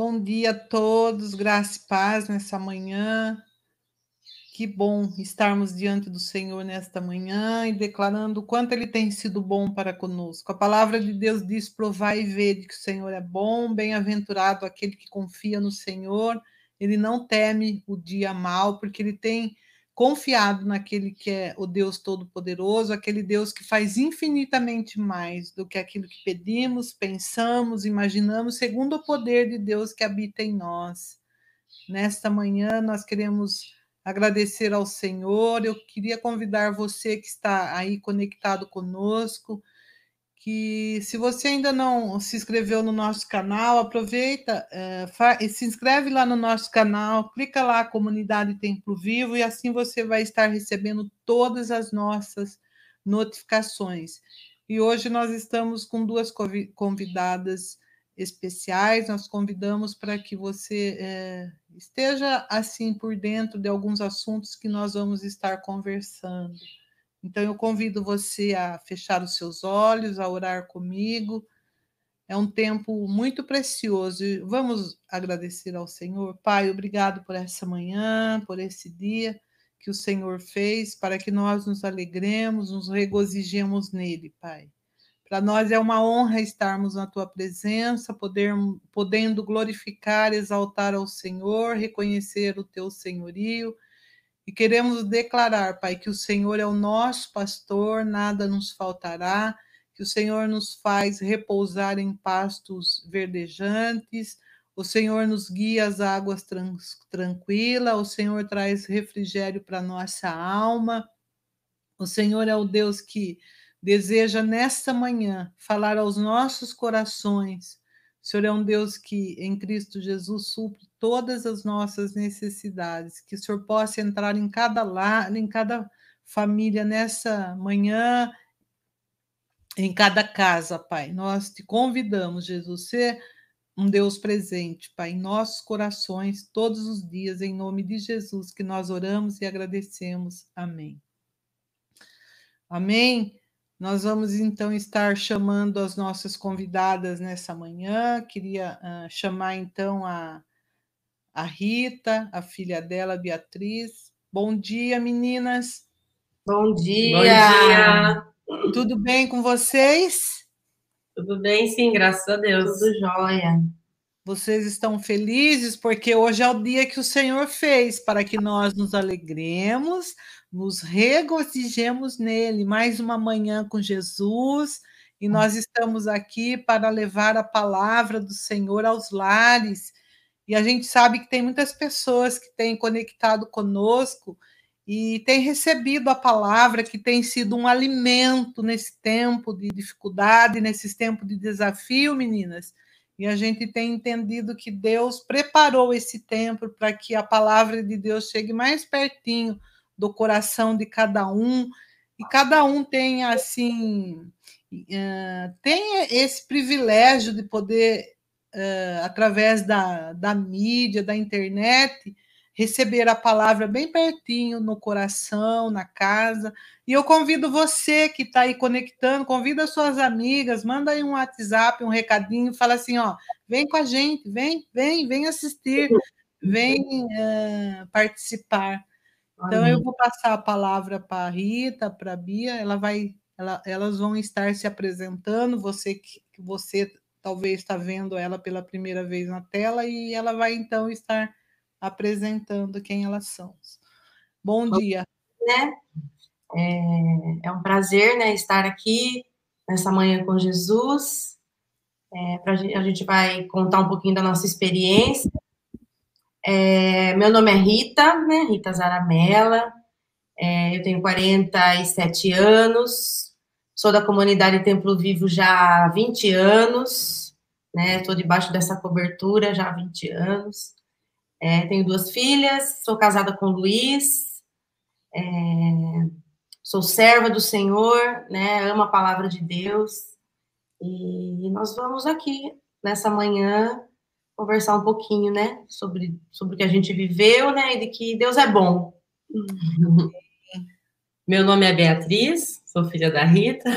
Bom dia a todos, graça e paz nessa manhã. Que bom estarmos diante do Senhor nesta manhã e declarando o quanto Ele tem sido bom para conosco. A palavra de Deus diz: provai e vede que o Senhor é bom, bem-aventurado aquele que confia no Senhor. Ele não teme o dia mal, porque ele tem confiado naquele que é o Deus Todo-Poderoso, aquele Deus que faz infinitamente mais do que aquilo que pedimos, pensamos, imaginamos, segundo o poder de Deus que habita em nós. Nesta manhã, nós queremos agradecer ao Senhor. Eu queria convidar você que está aí conectado conosco que se você ainda não se inscreveu no nosso canal, aproveita e se inscreve lá no nosso canal, clica lá Comunidade Templo Vivo e assim você vai estar recebendo todas as nossas notificações. E hoje nós estamos com duas convidadas especiais, nós convidamos para que você é, esteja assim por dentro de alguns assuntos que nós vamos estar conversando. Então, eu convido você a fechar os seus olhos, a orar comigo. É um tempo muito precioso. Vamos agradecer ao Senhor. Pai, obrigado por essa manhã, por esse dia que o Senhor fez, para que nós nos alegremos, nos regozijemos nele, Pai. Para nós é uma honra estarmos na tua presença, poder, podendo glorificar, exaltar ao Senhor, reconhecer o teu senhorio e queremos declarar, Pai, que o Senhor é o nosso pastor, nada nos faltará, que o Senhor nos faz repousar em pastos verdejantes, o Senhor nos guia às águas tranquilas, o Senhor traz refrigério para nossa alma. O Senhor é o Deus que deseja nesta manhã falar aos nossos corações o Senhor é um Deus que, em Cristo Jesus, supre todas as nossas necessidades. Que o Senhor possa entrar em cada lar, em cada família nessa manhã, em cada casa, Pai. Nós te convidamos, Jesus, ser um Deus presente, Pai, em nossos corações, todos os dias, em nome de Jesus, que nós oramos e agradecemos. Amém. Amém. Nós vamos então estar chamando as nossas convidadas nessa manhã. Queria uh, chamar então a, a Rita, a filha dela, Beatriz. Bom dia, meninas. Bom dia. Bom dia. Tudo bem com vocês? Tudo bem, sim, graças a Deus. Tudo jóia. Vocês estão felizes porque hoje é o dia que o Senhor fez para que nós nos alegremos, nos regozijemos nele. Mais uma manhã com Jesus e nós estamos aqui para levar a palavra do Senhor aos lares. E a gente sabe que tem muitas pessoas que têm conectado conosco e têm recebido a palavra que tem sido um alimento nesse tempo de dificuldade, nesse tempo de desafio, meninas. E a gente tem entendido que Deus preparou esse tempo para que a palavra de Deus chegue mais pertinho do coração de cada um, e cada um tenha assim uh, tenha esse privilégio de poder, uh, através da, da mídia, da internet, receber a palavra bem pertinho no coração, na casa. E eu convido você que está aí conectando, convida suas amigas, manda aí um WhatsApp, um recadinho, fala assim, ó, vem com a gente, vem, vem, vem assistir, vem uh, participar. Então, eu vou passar a palavra para a Rita, para a Bia, ela vai, ela, elas vão estar se apresentando, você que você talvez está vendo ela pela primeira vez na tela, e ela vai então estar apresentando quem elas são. Bom dia. Né? É, é um prazer né, estar aqui nessa manhã com Jesus. É, pra, a gente vai contar um pouquinho da nossa experiência é, meu nome é Rita, né? Rita Zaramella. É, eu tenho 47 anos. Sou da comunidade Templo Vivo já há 20 anos. Né? Estou debaixo dessa cobertura já há 20 anos. É, tenho duas filhas. Sou casada com o Luiz. É, sou serva do Senhor, né? Amo a palavra de Deus. E nós vamos aqui nessa manhã conversar um pouquinho, né, sobre, sobre o que a gente viveu, né, e de que Deus é bom. Meu nome é Beatriz, sou filha da Rita.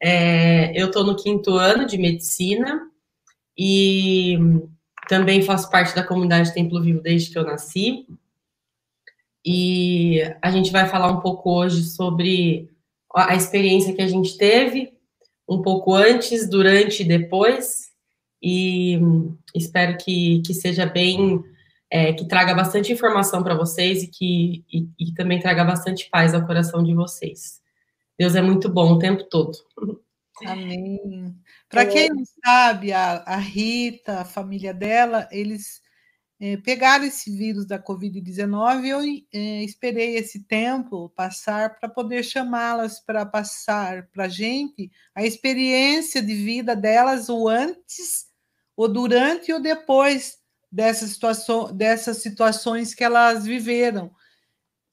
É, eu estou no quinto ano de medicina e também faço parte da comunidade Templo Vivo desde que eu nasci. E a gente vai falar um pouco hoje sobre a experiência que a gente teve, um pouco antes, durante e depois. E espero que, que seja bem, é, que traga bastante informação para vocês e que e, e também traga bastante paz ao coração de vocês. Deus é muito bom o tempo todo. Amém. Para quem não sabe, a, a, Rita, a família dela, eles é, pegaram esse vírus da Covid-19 e eu é, esperei esse tempo passar para poder chamá-las para passar para a gente a experiência de vida delas, o antes, o durante e o depois dessa situação, dessas situações que elas viveram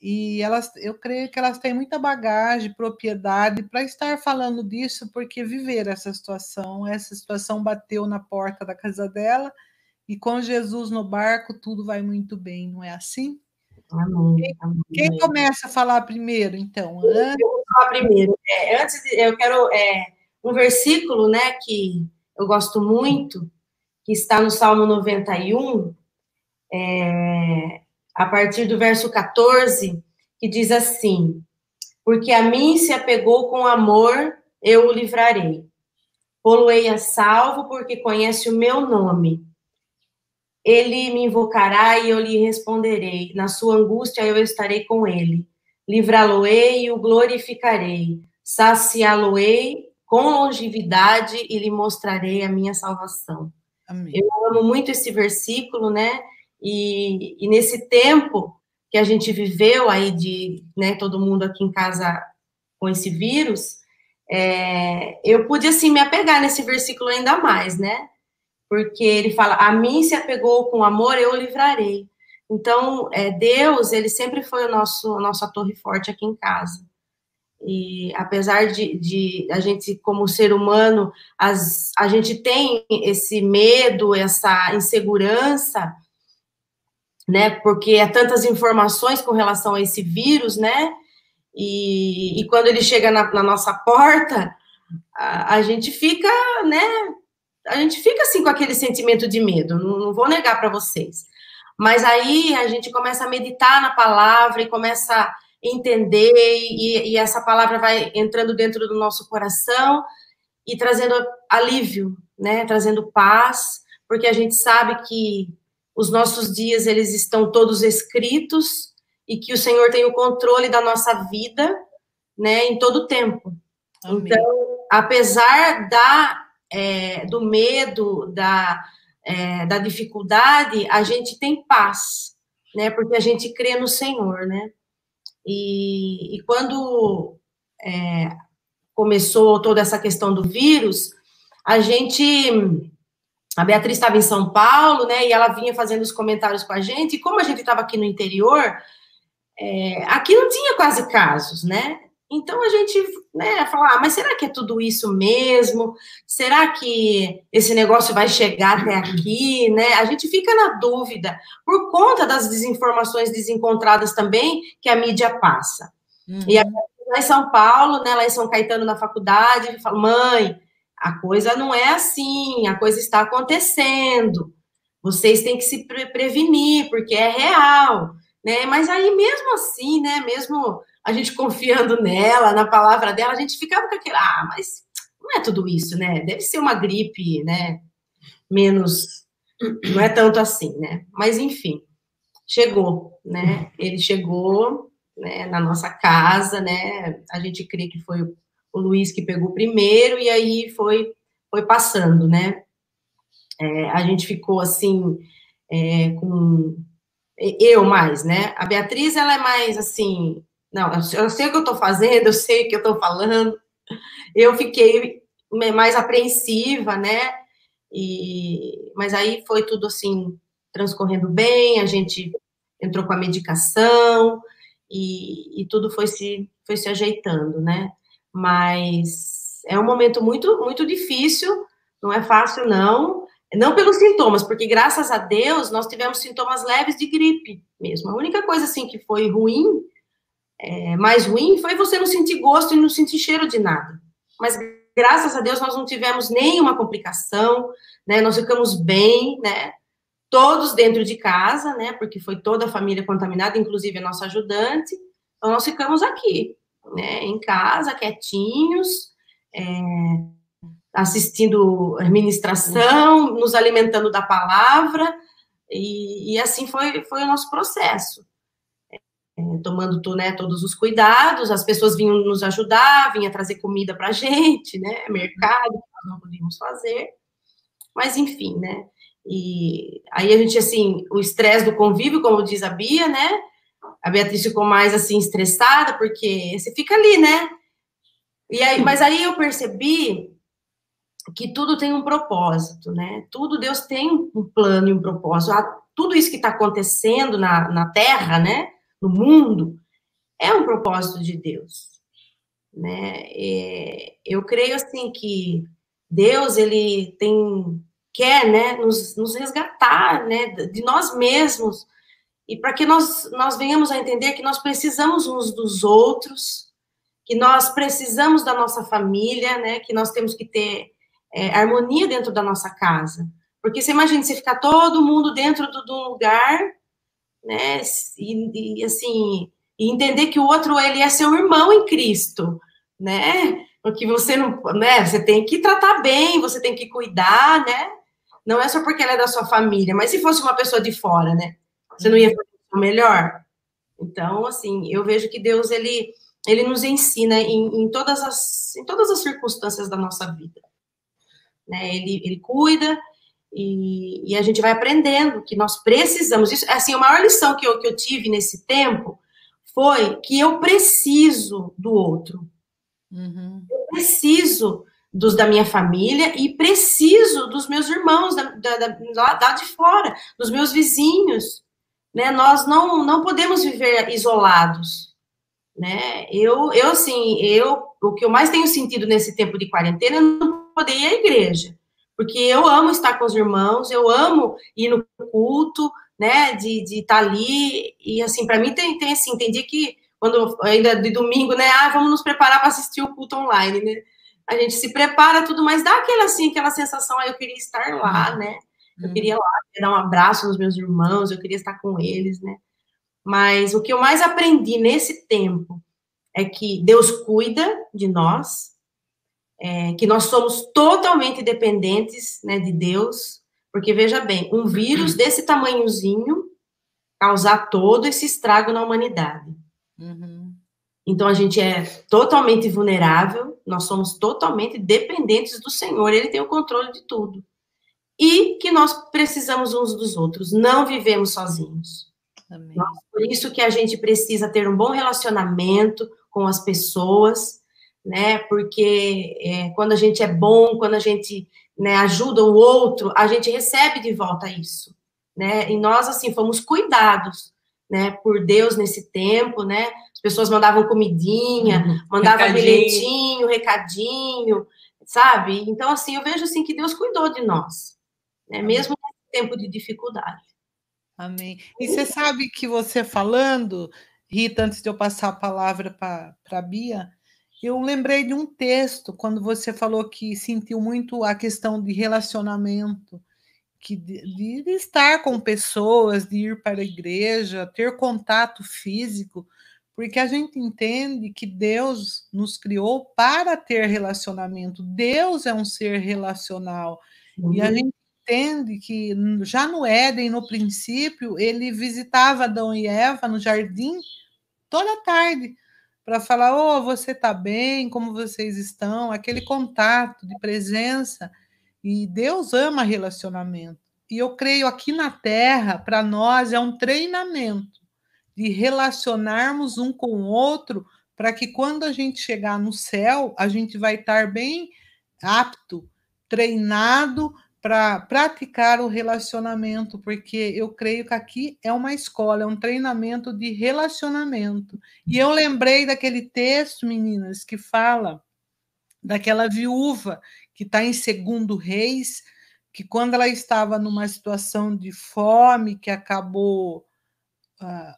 e elas, eu creio que elas têm muita bagagem, propriedade para estar falando disso, porque viveram essa situação, essa situação bateu na porta da casa dela, e com Jesus no barco tudo vai muito bem, não é assim? Amém. Quem, amém. quem começa a falar primeiro, então? Antes... Eu vou falar primeiro. É, antes, eu quero é, um versículo, né, que eu gosto muito, que está no Salmo 91, é, a partir do verso 14, que diz assim: Porque a mim se apegou com amor, eu o livrarei. Poloei a salvo, porque conhece o meu nome. Ele me invocará e eu lhe responderei. Na sua angústia eu estarei com ele. Livrá-lo-ei e o glorificarei. Saciá-lo-ei com longevidade e lhe mostrarei a minha salvação. Amém. Eu amo muito esse versículo, né? E, e nesse tempo que a gente viveu aí de, né, todo mundo aqui em casa com esse vírus, é, eu pude, assim, me apegar nesse versículo ainda mais, né? Porque ele fala, a mim se apegou com amor, eu o livrarei. Então, é, Deus, ele sempre foi o nosso, a nossa torre forte aqui em casa. E apesar de, de a gente, como ser humano, as, a gente tem esse medo, essa insegurança, né? Porque há tantas informações com relação a esse vírus, né? E, e quando ele chega na, na nossa porta, a, a, gente fica, né? A gente fica assim com aquele sentimento de medo, não, não vou negar para vocês. Mas aí a gente começa a meditar na palavra e começa a entender, e, e essa palavra vai entrando dentro do nosso coração e trazendo alívio, né? Trazendo paz, porque a gente sabe que os nossos dias eles estão todos escritos e que o Senhor tem o controle da nossa vida, né, em todo o tempo. Amém. Então, apesar da é, do medo, da é, da dificuldade, a gente tem paz, né, porque a gente crê no Senhor, né. E, e quando é, começou toda essa questão do vírus, a gente a Beatriz estava em São Paulo, né? E ela vinha fazendo os comentários com a gente. E como a gente estava aqui no interior, é, aqui não tinha quase casos, né? Então a gente, né, falar, ah, mas será que é tudo isso mesmo? Será que esse negócio vai chegar até aqui, né? A gente fica na dúvida por conta das desinformações desencontradas também que a mídia passa. Uhum. E lá em São Paulo, né, lá em São Caetano na faculdade, fala, mãe, a coisa não é assim, a coisa está acontecendo. Vocês têm que se pre prevenir, porque é real, né? Mas aí, mesmo assim, né? Mesmo a gente confiando nela, na palavra dela, a gente ficava com aquele, ah, mas não é tudo isso, né? Deve ser uma gripe, né? Menos, não é tanto assim, né? Mas enfim, chegou, né? Ele chegou, né? Na nossa casa, né? A gente crê que foi o Luiz que pegou primeiro, e aí foi, foi passando, né? É, a gente ficou assim, é, com. Eu mais, né? A Beatriz, ela é mais assim. Não, eu sei o que eu tô fazendo, eu sei o que eu tô falando. Eu fiquei mais apreensiva, né? E, mas aí foi tudo assim, transcorrendo bem, a gente entrou com a medicação e, e tudo foi se, foi se ajeitando, né? Mas é um momento muito, muito difícil, não é fácil, não. Não pelos sintomas, porque graças a Deus nós tivemos sintomas leves de gripe mesmo. A única coisa assim que foi ruim, é, mais ruim, foi você não sentir gosto e não sentir cheiro de nada. Mas graças a Deus nós não tivemos nenhuma complicação, né? Nós ficamos bem, né? todos dentro de casa, né? Porque foi toda a família contaminada, inclusive a nossa ajudante. Então, nós ficamos aqui, né? Em casa, quietinhos, é, assistindo administração, nos alimentando da palavra, e, e assim foi, foi o nosso processo. É, tomando né, todos os cuidados, as pessoas vinham nos ajudar, vinham trazer comida para a gente, né? Mercado, nós não podíamos fazer. Mas, enfim, né? E aí a gente, assim, o estresse do convívio, como diz a Bia, né? A Beatriz ficou mais, assim, estressada, porque você fica ali, né? E aí, mas aí eu percebi que tudo tem um propósito, né? Tudo Deus tem um plano e um propósito. Tudo isso que está acontecendo na, na Terra, né? No mundo, é um propósito de Deus, né? É, eu creio assim que Deus ele tem quer, né, nos, nos resgatar, né, de nós mesmos, e para que nós, nós venhamos a entender que nós precisamos uns dos outros, que nós precisamos da nossa família, né, que nós temos que ter é, harmonia dentro da nossa casa. Porque você imagina, você ficar todo mundo dentro de um lugar, né, e, e assim, e entender que o outro, ele é seu irmão em Cristo, né, porque você não, né, você tem que tratar bem, você tem que cuidar, né, não é só porque ela é da sua família, mas se fosse uma pessoa de fora, né? Você não ia fazer o melhor? Então, assim, eu vejo que Deus, ele, ele nos ensina em, em, todas as, em todas as circunstâncias da nossa vida. Né? Ele, ele cuida e, e a gente vai aprendendo que nós precisamos. Isso, assim, a maior lição que eu, que eu tive nesse tempo foi que eu preciso do outro. Uhum. Eu preciso dos da minha família e preciso dos meus irmãos da, da, da, da de fora, dos meus vizinhos. Né? Nós não, não podemos viver isolados. Né? Eu, eu, assim, eu, o que eu mais tenho sentido nesse tempo de quarentena é não poder ir à igreja. Porque eu amo estar com os irmãos, eu amo ir no culto, né, de, estar ali, e assim, para mim tem, tem assim, tem dia que, quando, ainda de domingo, né, ah, vamos nos preparar para assistir o culto online, né, a gente se prepara tudo, mas dá aquela assim, aquela sensação, ah, eu queria estar lá, né? Eu uhum. queria lá, dar um abraço nos meus irmãos, eu queria estar com eles, né? Mas o que eu mais aprendi nesse tempo é que Deus cuida de nós, é, que nós somos totalmente dependentes né, de Deus, porque veja bem, um vírus desse tamanhozinho causar todo esse estrago na humanidade. Uhum. Então a gente é totalmente vulnerável, nós somos totalmente dependentes do Senhor, ele tem o controle de tudo. E que nós precisamos uns dos outros, não vivemos sozinhos. Amém. Por isso que a gente precisa ter um bom relacionamento com as pessoas, né? Porque é, quando a gente é bom, quando a gente né, ajuda o outro, a gente recebe de volta isso, né? E nós assim fomos cuidados, né? Por Deus nesse tempo, né? As pessoas mandavam comidinha, uhum. mandavam recadinho. bilhetinho, recadinho, sabe? Então, assim, eu vejo assim que Deus cuidou de nós, né? mesmo nesse tempo de dificuldade. Amém. E você sabe que você falando, Rita, antes de eu passar a palavra para a Bia, eu lembrei de um texto, quando você falou que sentiu muito a questão de relacionamento, que de, de estar com pessoas, de ir para a igreja, ter contato físico porque a gente entende que Deus nos criou para ter relacionamento. Deus é um ser relacional. Uhum. E a uhum. gente entende que já no Éden, no princípio, ele visitava Adão e Eva no jardim toda tarde para falar: "Oh, você está bem? Como vocês estão?" Aquele contato de presença. E Deus ama relacionamento. E eu creio aqui na terra, para nós é um treinamento de relacionarmos um com o outro, para que quando a gente chegar no céu, a gente vai estar bem apto, treinado para praticar o relacionamento, porque eu creio que aqui é uma escola, é um treinamento de relacionamento. E eu lembrei daquele texto, meninas, que fala daquela viúva que está em Segundo Reis, que quando ela estava numa situação de fome, que acabou uh,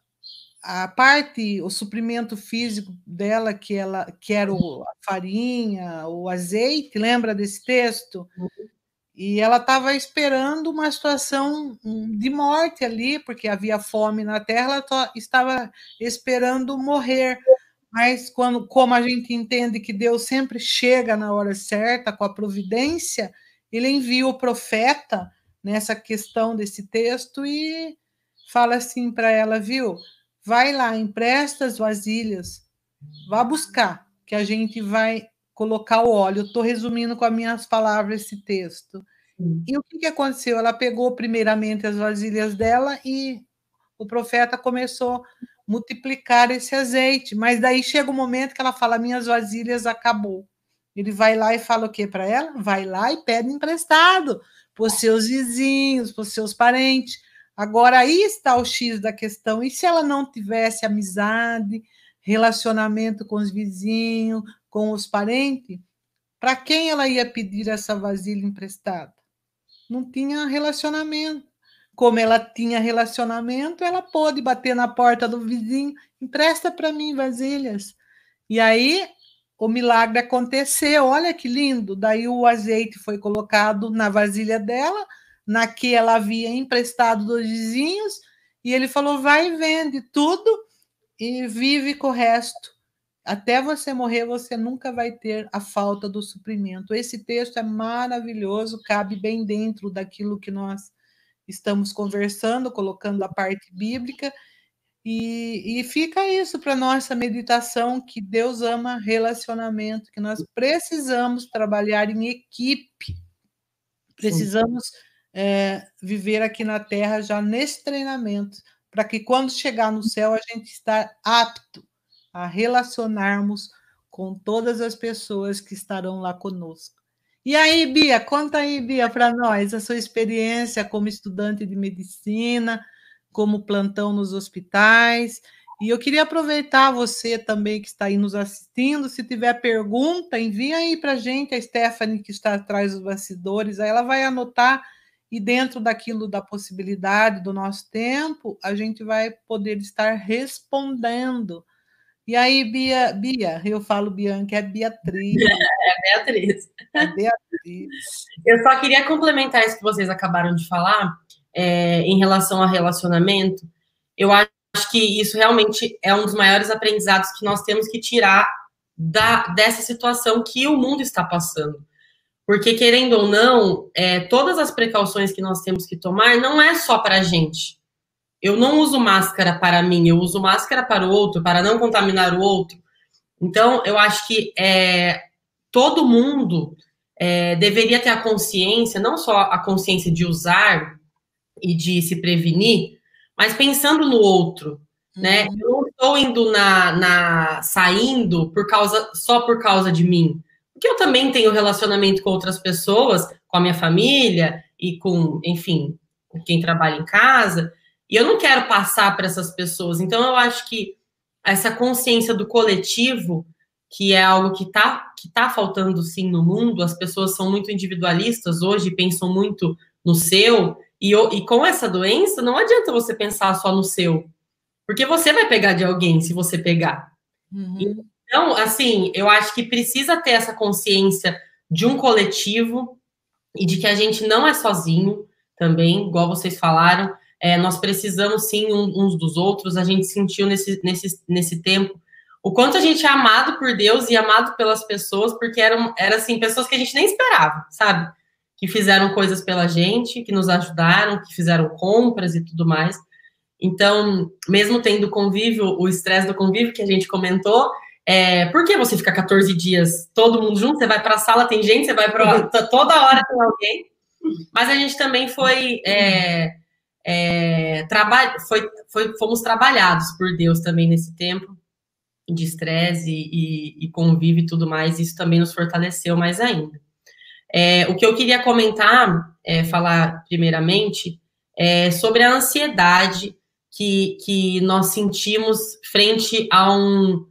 a parte, o suprimento físico dela, que ela que era o, a farinha, o azeite, lembra desse texto? Uhum. E ela estava esperando uma situação de morte ali, porque havia fome na terra, ela estava esperando morrer. Mas quando, como a gente entende que Deus sempre chega na hora certa com a providência, ele envia o profeta nessa questão desse texto e fala assim para ela, viu? Vai lá, empresta as vasilhas, vá buscar, que a gente vai colocar o óleo. Estou resumindo com as minhas palavras esse texto. E o que, que aconteceu? Ela pegou primeiramente as vasilhas dela e o profeta começou a multiplicar esse azeite. Mas daí chega o um momento que ela fala: Minhas vasilhas acabou. Ele vai lá e fala o que para ela? Vai lá e pede emprestado para os seus vizinhos, para os seus parentes. Agora aí está o X da questão. E se ela não tivesse amizade, relacionamento com os vizinhos, com os parentes, para quem ela ia pedir essa vasilha emprestada? Não tinha relacionamento. Como ela tinha relacionamento, ela pôde bater na porta do vizinho, empresta para mim vasilhas. E aí o milagre aconteceu. Olha que lindo! Daí o azeite foi colocado na vasilha dela, na que ela havia emprestado dos vizinhos, e ele falou: vai e vende tudo e vive com o resto. Até você morrer, você nunca vai ter a falta do suprimento. Esse texto é maravilhoso, cabe bem dentro daquilo que nós estamos conversando, colocando a parte bíblica. E, e fica isso para nossa meditação: que Deus ama relacionamento, que nós precisamos trabalhar em equipe, precisamos é, viver aqui na Terra já nesse treinamento, para que quando chegar no céu a gente está apto a relacionarmos com todas as pessoas que estarão lá conosco. E aí, Bia, conta aí, Bia, para nós a sua experiência como estudante de medicina, como plantão nos hospitais. E eu queria aproveitar você também que está aí nos assistindo. Se tiver pergunta, envia aí para a gente, a Stephanie, que está atrás dos bastidores, aí ela vai anotar e dentro daquilo da possibilidade do nosso tempo, a gente vai poder estar respondendo e aí, Bia, Bia, eu falo Bianca, é Beatriz. É Beatriz. É Beatriz. Eu só queria complementar isso que vocês acabaram de falar, é, em relação a relacionamento. Eu acho que isso realmente é um dos maiores aprendizados que nós temos que tirar da, dessa situação que o mundo está passando. Porque, querendo ou não, é, todas as precauções que nós temos que tomar não é só para a gente eu não uso máscara para mim, eu uso máscara para o outro, para não contaminar o outro. Então, eu acho que é, todo mundo é, deveria ter a consciência, não só a consciência de usar e de se prevenir, mas pensando no outro, né? uhum. né? Eu não estou indo na, na saindo por causa só por causa de mim, porque eu também tenho relacionamento com outras pessoas, com a minha família e com, enfim, com quem trabalha em casa. E eu não quero passar para essas pessoas. Então, eu acho que essa consciência do coletivo, que é algo que está que tá faltando sim no mundo, as pessoas são muito individualistas hoje, pensam muito no seu, e, e com essa doença, não adianta você pensar só no seu, porque você vai pegar de alguém se você pegar. Uhum. Então, assim, eu acho que precisa ter essa consciência de um coletivo e de que a gente não é sozinho também, igual vocês falaram, é, nós precisamos sim uns dos outros. A gente sentiu nesse, nesse, nesse tempo o quanto a gente é amado por Deus e amado pelas pessoas, porque eram, eram assim, pessoas que a gente nem esperava, sabe? Que fizeram coisas pela gente, que nos ajudaram, que fizeram compras e tudo mais. Então, mesmo tendo convívio, o estresse do convívio que a gente comentou, é, por que você fica 14 dias todo mundo junto? Você vai para a sala, tem gente, você vai para toda hora tem alguém. Mas a gente também foi é, é, traba foi, foi, fomos trabalhados por Deus também nesse tempo de estresse e, e, e convívio e tudo mais, isso também nos fortaleceu mais ainda. É, o que eu queria comentar, é, falar primeiramente, é sobre a ansiedade que, que nós sentimos frente a um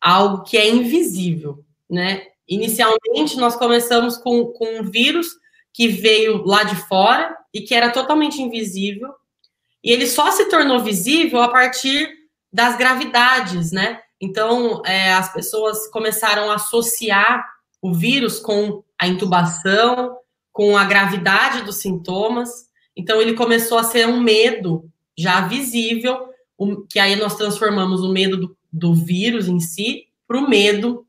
algo que é invisível, né? Inicialmente, nós começamos com, com um vírus que veio lá de fora e que era totalmente invisível. E ele só se tornou visível a partir das gravidades, né? Então, é, as pessoas começaram a associar o vírus com a intubação, com a gravidade dos sintomas. Então, ele começou a ser um medo já visível, que aí nós transformamos o medo do, do vírus em si para o medo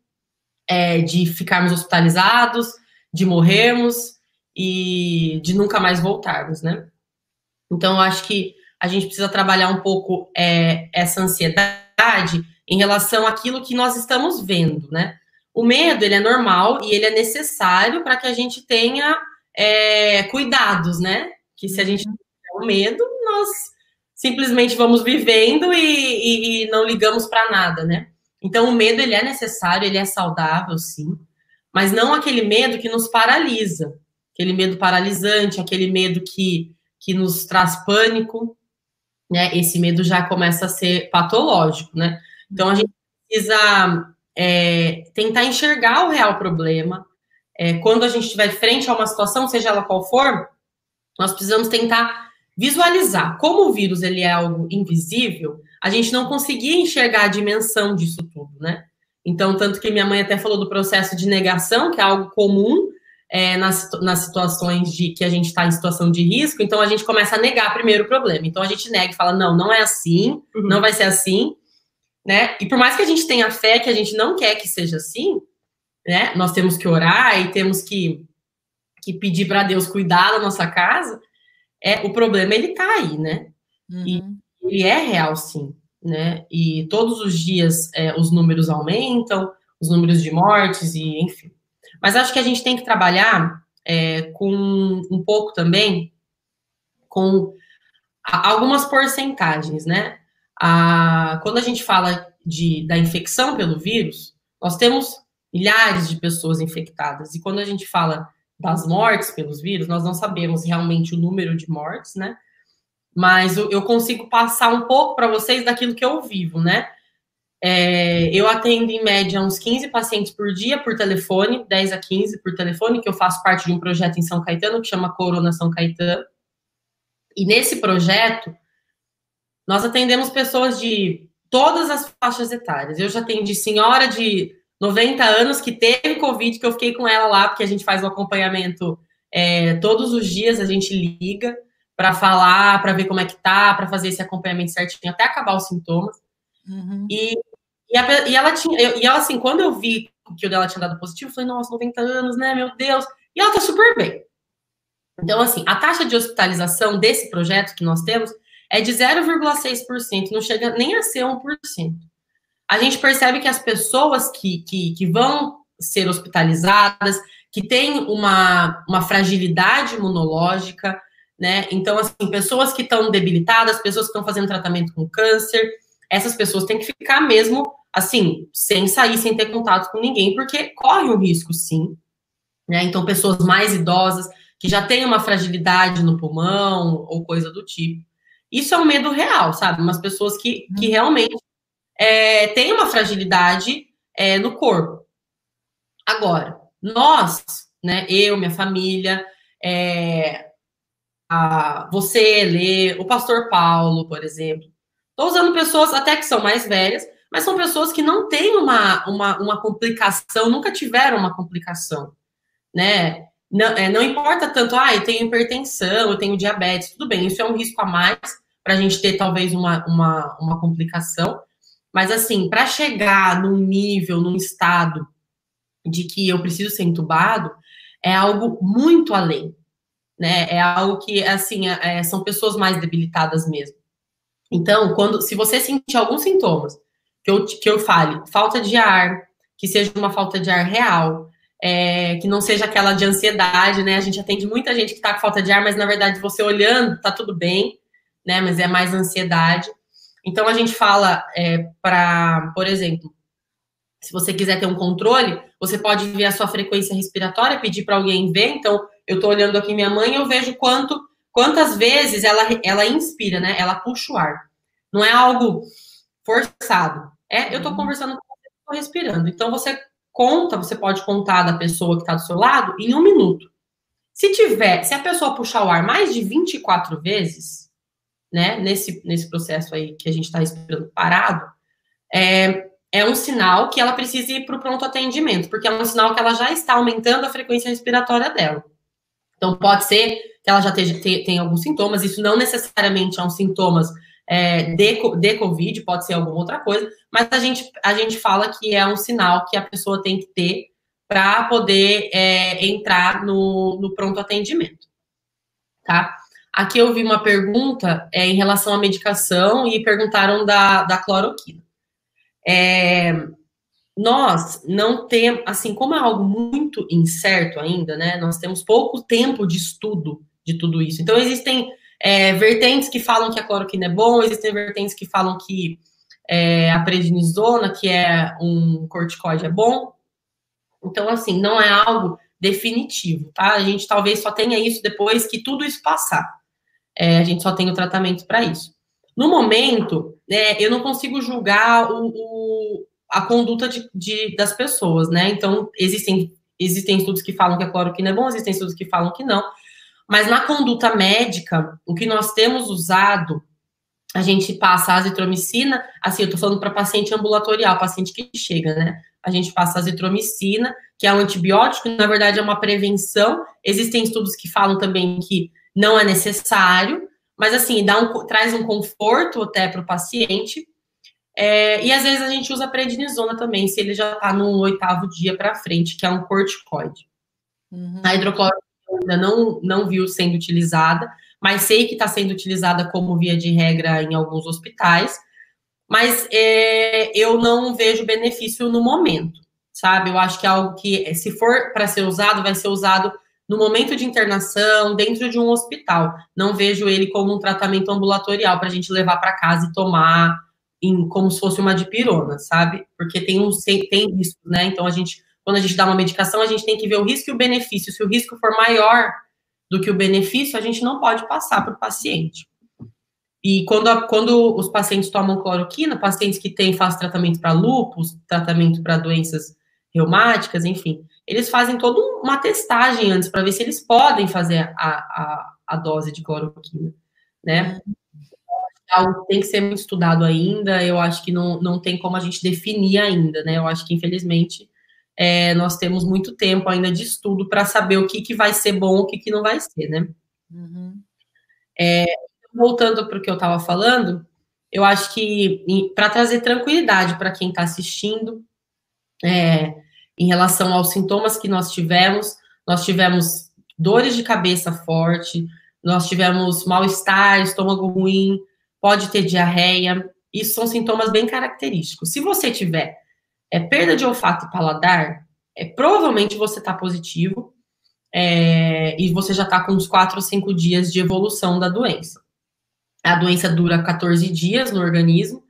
é, de ficarmos hospitalizados, de morrermos e de nunca mais voltarmos, né? Então, eu acho que a gente precisa trabalhar um pouco é, essa ansiedade em relação àquilo que nós estamos vendo, né? O medo, ele é normal e ele é necessário para que a gente tenha é, cuidados, né? Que se a gente tiver o medo, nós simplesmente vamos vivendo e, e, e não ligamos para nada, né? Então, o medo, ele é necessário, ele é saudável, sim, mas não aquele medo que nos paralisa, aquele medo paralisante, aquele medo que, que nos traz pânico, né? Esse medo já começa a ser patológico, né? Então a gente precisa é, tentar enxergar o real problema. É, quando a gente estiver frente a uma situação, seja ela qual for, nós precisamos tentar visualizar. Como o vírus ele é algo invisível, a gente não conseguia enxergar a dimensão disso tudo, né? Então, tanto que minha mãe até falou do processo de negação, que é algo comum é, nas, nas situações de que a gente está em situação de risco, então a gente começa a negar primeiro o problema. Então a gente nega e fala, não, não é assim, uhum. não vai ser assim, né? E por mais que a gente tenha fé que a gente não quer que seja assim, né? Nós temos que orar e temos que, que pedir para Deus cuidar da nossa casa, é o problema ele tá aí, né? Uhum. E ele é real, sim, né? E todos os dias é, os números aumentam, os números de mortes e enfim. Mas acho que a gente tem que trabalhar é, com um pouco também com algumas porcentagens, né? A, quando a gente fala de, da infecção pelo vírus, nós temos milhares de pessoas infectadas. E quando a gente fala das mortes pelos vírus, nós não sabemos realmente o número de mortes, né? Mas eu, eu consigo passar um pouco para vocês daquilo que eu vivo, né? É, eu atendo em média uns 15 pacientes por dia por telefone, 10 a 15 por telefone, que eu faço parte de um projeto em São Caetano que chama Corona São Caetano. E nesse projeto, nós atendemos pessoas de todas as faixas etárias. Eu já atendi senhora de 90 anos que teve Covid, que eu fiquei com ela lá, porque a gente faz o acompanhamento é, todos os dias, a gente liga para falar, para ver como é que tá, para fazer esse acompanhamento certinho até acabar os sintomas. Uhum. E, e, a, e, ela tinha, e ela assim, quando eu vi que o dela tinha dado positivo, eu falei, nossa, 90 anos, né, meu Deus. E ela tá super bem. Então, assim, a taxa de hospitalização desse projeto que nós temos é de 0,6%, não chega nem a ser 1%. A gente percebe que as pessoas que, que, que vão ser hospitalizadas, que têm uma, uma fragilidade imunológica, né? Então, assim, pessoas que estão debilitadas, pessoas que estão fazendo tratamento com câncer, essas pessoas têm que ficar mesmo assim, sem sair, sem ter contato com ninguém, porque corre um risco, sim. Né? Então, pessoas mais idosas, que já têm uma fragilidade no pulmão ou coisa do tipo. Isso é um medo real, sabe? Umas pessoas que, que uhum. realmente é, têm uma fragilidade é, no corpo. Agora, nós, né, eu, minha família, é, a, você, Lê, o pastor Paulo, por exemplo, Estou usando pessoas até que são mais velhas, mas são pessoas que não têm uma, uma, uma complicação, nunca tiveram uma complicação, né? Não, é, não importa tanto, ah, eu tenho hipertensão, eu tenho diabetes, tudo bem, isso é um risco a mais para a gente ter talvez uma, uma, uma complicação, mas assim, para chegar num nível, num estado de que eu preciso ser entubado, é algo muito além, né? É algo que, assim, é, são pessoas mais debilitadas mesmo. Então, quando, se você sentir alguns sintomas, que eu, que eu fale, falta de ar, que seja uma falta de ar real, é, que não seja aquela de ansiedade, né? A gente atende muita gente que tá com falta de ar, mas na verdade você olhando, tá tudo bem, né? Mas é mais ansiedade. Então a gente fala é, para, por exemplo, se você quiser ter um controle, você pode ver a sua frequência respiratória, pedir para alguém ver. Então, eu tô olhando aqui minha mãe, eu vejo quanto Quantas vezes ela, ela inspira, né? Ela puxa o ar. Não é algo forçado. É, eu tô uhum. conversando com você, tô respirando. Então você conta, você pode contar da pessoa que está do seu lado em um minuto. Se tiver, se a pessoa puxar o ar mais de 24 vezes, né, nesse, nesse processo aí que a gente está respirando parado, é, é um sinal que ela precisa ir para o pronto atendimento, porque é um sinal que ela já está aumentando a frequência respiratória dela. Então, pode ser ela já tenha, tenha alguns sintomas, isso não necessariamente é um sintomas é, de, de Covid, pode ser alguma outra coisa, mas a gente, a gente fala que é um sinal que a pessoa tem que ter para poder é, entrar no, no pronto atendimento, tá? Aqui eu vi uma pergunta é, em relação à medicação e perguntaram da, da cloroquina. É, nós não temos, assim, como é algo muito incerto ainda, né? Nós temos pouco tempo de estudo de tudo isso. Então, existem é, vertentes que falam que a cloroquina é bom, existem vertentes que falam que é, a prednisona, que é um corticoide, é bom. Então, assim, não é algo definitivo, tá? A gente talvez só tenha isso depois que tudo isso passar. É, a gente só tem o tratamento para isso. No momento, né, eu não consigo julgar o, o a conduta de, de, das pessoas, né? Então, existem, existem estudos que falam que a cloroquina é bom, existem estudos que falam que não. Mas na conduta médica, o que nós temos usado, a gente passa a azitromicina, assim, eu tô falando para paciente ambulatorial, paciente que chega, né? A gente passa a azitromicina, que é um antibiótico, na verdade é uma prevenção. Existem estudos que falam também que não é necessário, mas assim, dá um, traz um conforto até para o paciente. É, e às vezes a gente usa prednisona também, se ele já está no oitavo dia para frente, que é um corticoide. Uhum. A hidrocloroquina ainda não, não viu sendo utilizada, mas sei que está sendo utilizada como via de regra em alguns hospitais, mas é, eu não vejo benefício no momento, sabe? Eu acho que é algo que, se for para ser usado, vai ser usado no momento de internação, dentro de um hospital. Não vejo ele como um tratamento ambulatorial para a gente levar para casa e tomar em, como se fosse uma dipirona, sabe? Porque tem um tem risco, né? Então a gente quando a gente dá uma medicação, a gente tem que ver o risco e o benefício. Se o risco for maior do que o benefício, a gente não pode passar para o paciente. E quando, a, quando os pacientes tomam cloroquina, pacientes que têm, fazem tratamento para lúpus, tratamento para doenças reumáticas, enfim, eles fazem toda uma testagem antes para ver se eles podem fazer a, a, a dose de cloroquina, né? Algo tem que ser muito estudado ainda, eu acho que não, não tem como a gente definir ainda, né? Eu acho que, infelizmente, é, nós temos muito tempo ainda de estudo para saber o que, que vai ser bom, o que, que não vai ser, né? Uhum. É, voltando para o que eu estava falando, eu acho que para trazer tranquilidade para quem está assistindo, é, em relação aos sintomas que nós tivemos, nós tivemos dores de cabeça forte, nós tivemos mal-estar, estômago ruim, pode ter diarreia, isso são sintomas bem característicos. Se você tiver é, perda de olfato e paladar, é, provavelmente você está positivo é, e você já está com uns 4 ou 5 dias de evolução da doença. A doença dura 14 dias no organismo.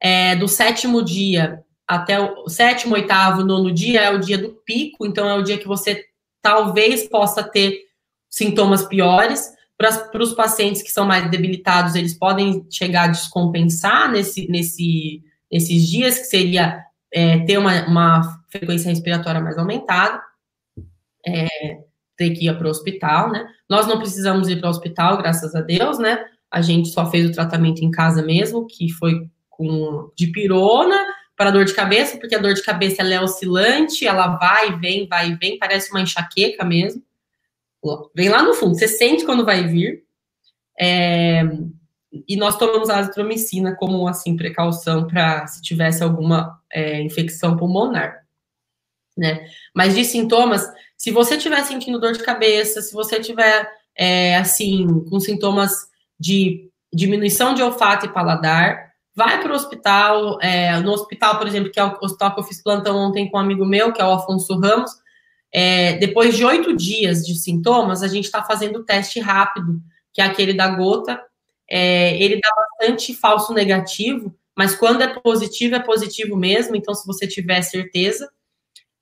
É, do sétimo dia até o sétimo, oitavo, nono dia é o dia do pico, então é o dia que você talvez possa ter sintomas piores. Para os pacientes que são mais debilitados, eles podem chegar a descompensar nesse, nesse, nesses dias, que seria é, ter uma, uma, frequência respiratória mais aumentada, é, ter que ir para o hospital, né? Nós não precisamos ir para o hospital, graças a Deus, né? A gente só fez o tratamento em casa mesmo, que foi com dipirona para dor de cabeça, porque a dor de cabeça ela é oscilante, ela vai e vem, vai e vem, parece uma enxaqueca mesmo. Vem lá no fundo, você sente quando vai vir. É, e nós tomamos a azitromicina como, assim, precaução para se tivesse alguma é, infecção pulmonar, né? Mas de sintomas, se você estiver sentindo dor de cabeça, se você tiver, é, assim, com sintomas de diminuição de olfato e paladar, vai para o hospital. É, no hospital, por exemplo, que é o hospital que eu fiz plantão ontem com um amigo meu, que é o Afonso Ramos, é, depois de oito dias de sintomas, a gente está fazendo o teste rápido, que é aquele da gota, é, ele dá bastante falso negativo, mas quando é positivo, é positivo mesmo, então se você tiver certeza.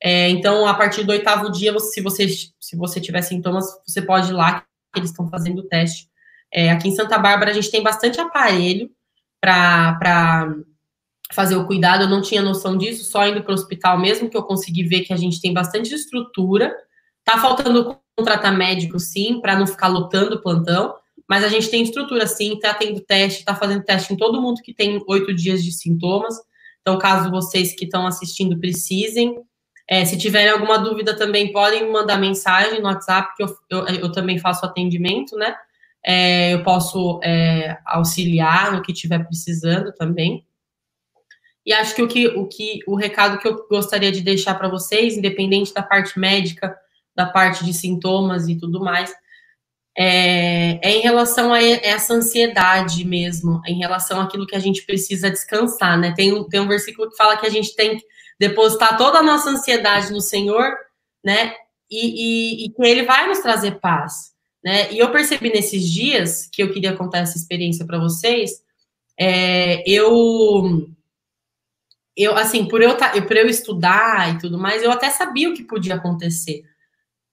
É, então, a partir do oitavo dia, você, se, você, se você tiver sintomas, você pode ir lá, que eles estão fazendo o teste. É, aqui em Santa Bárbara, a gente tem bastante aparelho para fazer o cuidado, eu não tinha noção disso, só indo para o hospital mesmo, que eu consegui ver que a gente tem bastante estrutura. Tá faltando contratar médico, sim, para não ficar lotando o plantão, mas a gente tem estrutura sim, está tendo teste, está fazendo teste em todo mundo que tem oito dias de sintomas. Então, caso vocês que estão assistindo precisem, É, se tiverem alguma dúvida também, podem mandar mensagem no WhatsApp, que eu, eu, eu também faço atendimento, né? É, eu posso é, auxiliar no que estiver precisando também. E acho que o, que o que o recado que eu gostaria de deixar para vocês, independente da parte médica, da parte de sintomas e tudo mais, é, é, em relação a essa ansiedade mesmo, em relação àquilo que a gente precisa descansar, né? Tem tem um versículo que fala que a gente tem que depositar toda a nossa ansiedade no Senhor, né? E, e, e que Ele vai nos trazer paz, né? E eu percebi nesses dias que eu queria contar essa experiência para vocês, é, eu eu assim por eu por eu estudar e tudo mais, eu até sabia o que podia acontecer.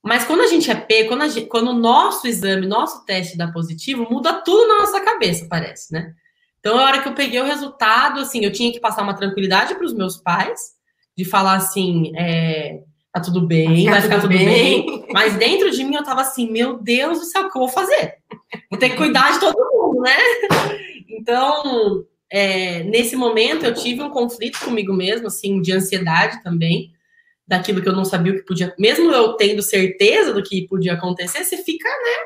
Mas quando a gente é P, quando, gente, quando o nosso exame, nosso teste dá positivo, muda tudo na nossa cabeça, parece, né? Então, a hora que eu peguei o resultado, assim, eu tinha que passar uma tranquilidade para os meus pais, de falar assim, é, tá tudo bem, vai ficar, tudo, bem. bem. Mas dentro de mim eu tava assim, meu Deus do céu, o que eu vou fazer? Vou ter que cuidar de todo mundo, né? Então, é, nesse momento eu tive um conflito comigo mesmo, assim, de ansiedade também, daquilo que eu não sabia o que podia, mesmo eu tendo certeza do que podia acontecer, você fica, né?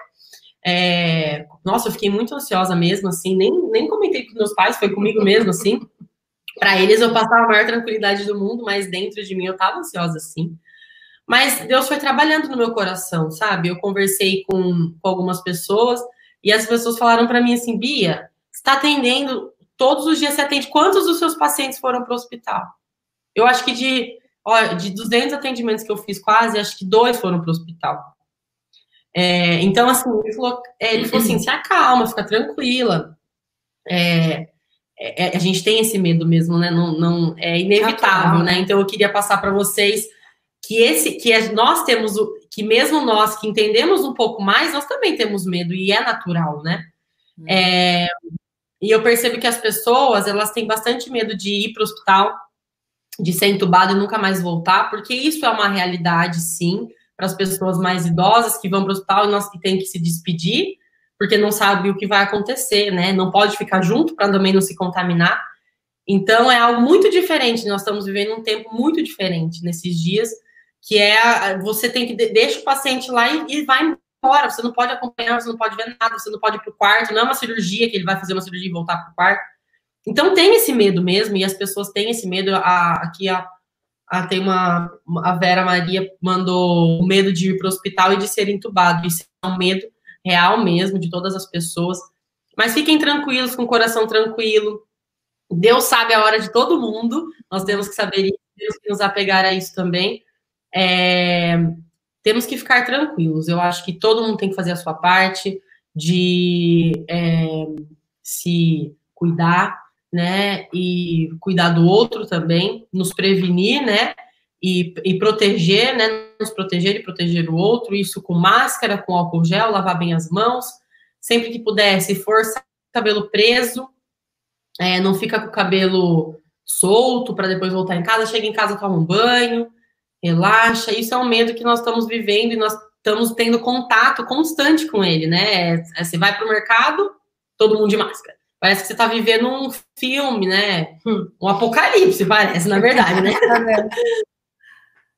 É, nossa, eu fiquei muito ansiosa mesmo, assim, nem, nem comentei com meus pais, foi comigo mesmo, assim. Para eles eu passava a maior tranquilidade do mundo, mas dentro de mim eu tava ansiosa, assim. Mas Deus foi trabalhando no meu coração, sabe? Eu conversei com, com algumas pessoas e as pessoas falaram para mim assim, Bia, está atendendo todos os dias você atende. Quantos dos seus pacientes foram para o hospital? Eu acho que de Olha, de 200 atendimentos que eu fiz, quase, acho que dois foram para o hospital. É, então, assim, ele falou, é, ele falou assim: se acalma, fica tranquila. É, é, é, a gente tem esse medo mesmo, né? Não, não é inevitável, né? Então, eu queria passar para vocês que esse, que nós temos, o, que mesmo nós que entendemos um pouco mais, nós também temos medo e é natural, né? Hum. É, e eu percebo que as pessoas elas têm bastante medo de ir para o hospital de ser entubado e nunca mais voltar, porque isso é uma realidade, sim, para as pessoas mais idosas que vão para o hospital e nós que tem que se despedir, porque não sabe o que vai acontecer, né? Não pode ficar junto para também não se contaminar. Então é algo muito diferente. Nós estamos vivendo um tempo muito diferente nesses dias, que é você tem que deixa o paciente lá e, e vai embora. Você não pode acompanhar, você não pode ver nada, você não pode ir para o quarto. Não é uma cirurgia que ele vai fazer uma cirurgia e voltar para o quarto então tem esse medo mesmo, e as pessoas têm esse medo. Aqui a, a, tem uma. A Vera Maria mandou o medo de ir para o hospital e de ser entubado. Isso é um medo real mesmo de todas as pessoas. Mas fiquem tranquilos, com o coração tranquilo. Deus sabe a hora de todo mundo. Nós temos que saber isso, temos que nos apegar a isso também. É, temos que ficar tranquilos. Eu acho que todo mundo tem que fazer a sua parte de é, se cuidar, né? E cuidar do outro também, nos prevenir, né? E, e proteger, né? Nos proteger e proteger o outro, isso com máscara, com álcool gel, lavar bem as mãos, sempre que puder, se for cabelo preso, é, não fica com o cabelo solto para depois voltar em casa, chega em casa, toma um banho, relaxa. Isso é um medo que nós estamos vivendo e nós estamos tendo contato constante com ele, né? É, você vai para o mercado, todo mundo de máscara. Parece que você está vivendo um filme, né? Hum. Um apocalipse, parece, na verdade, né?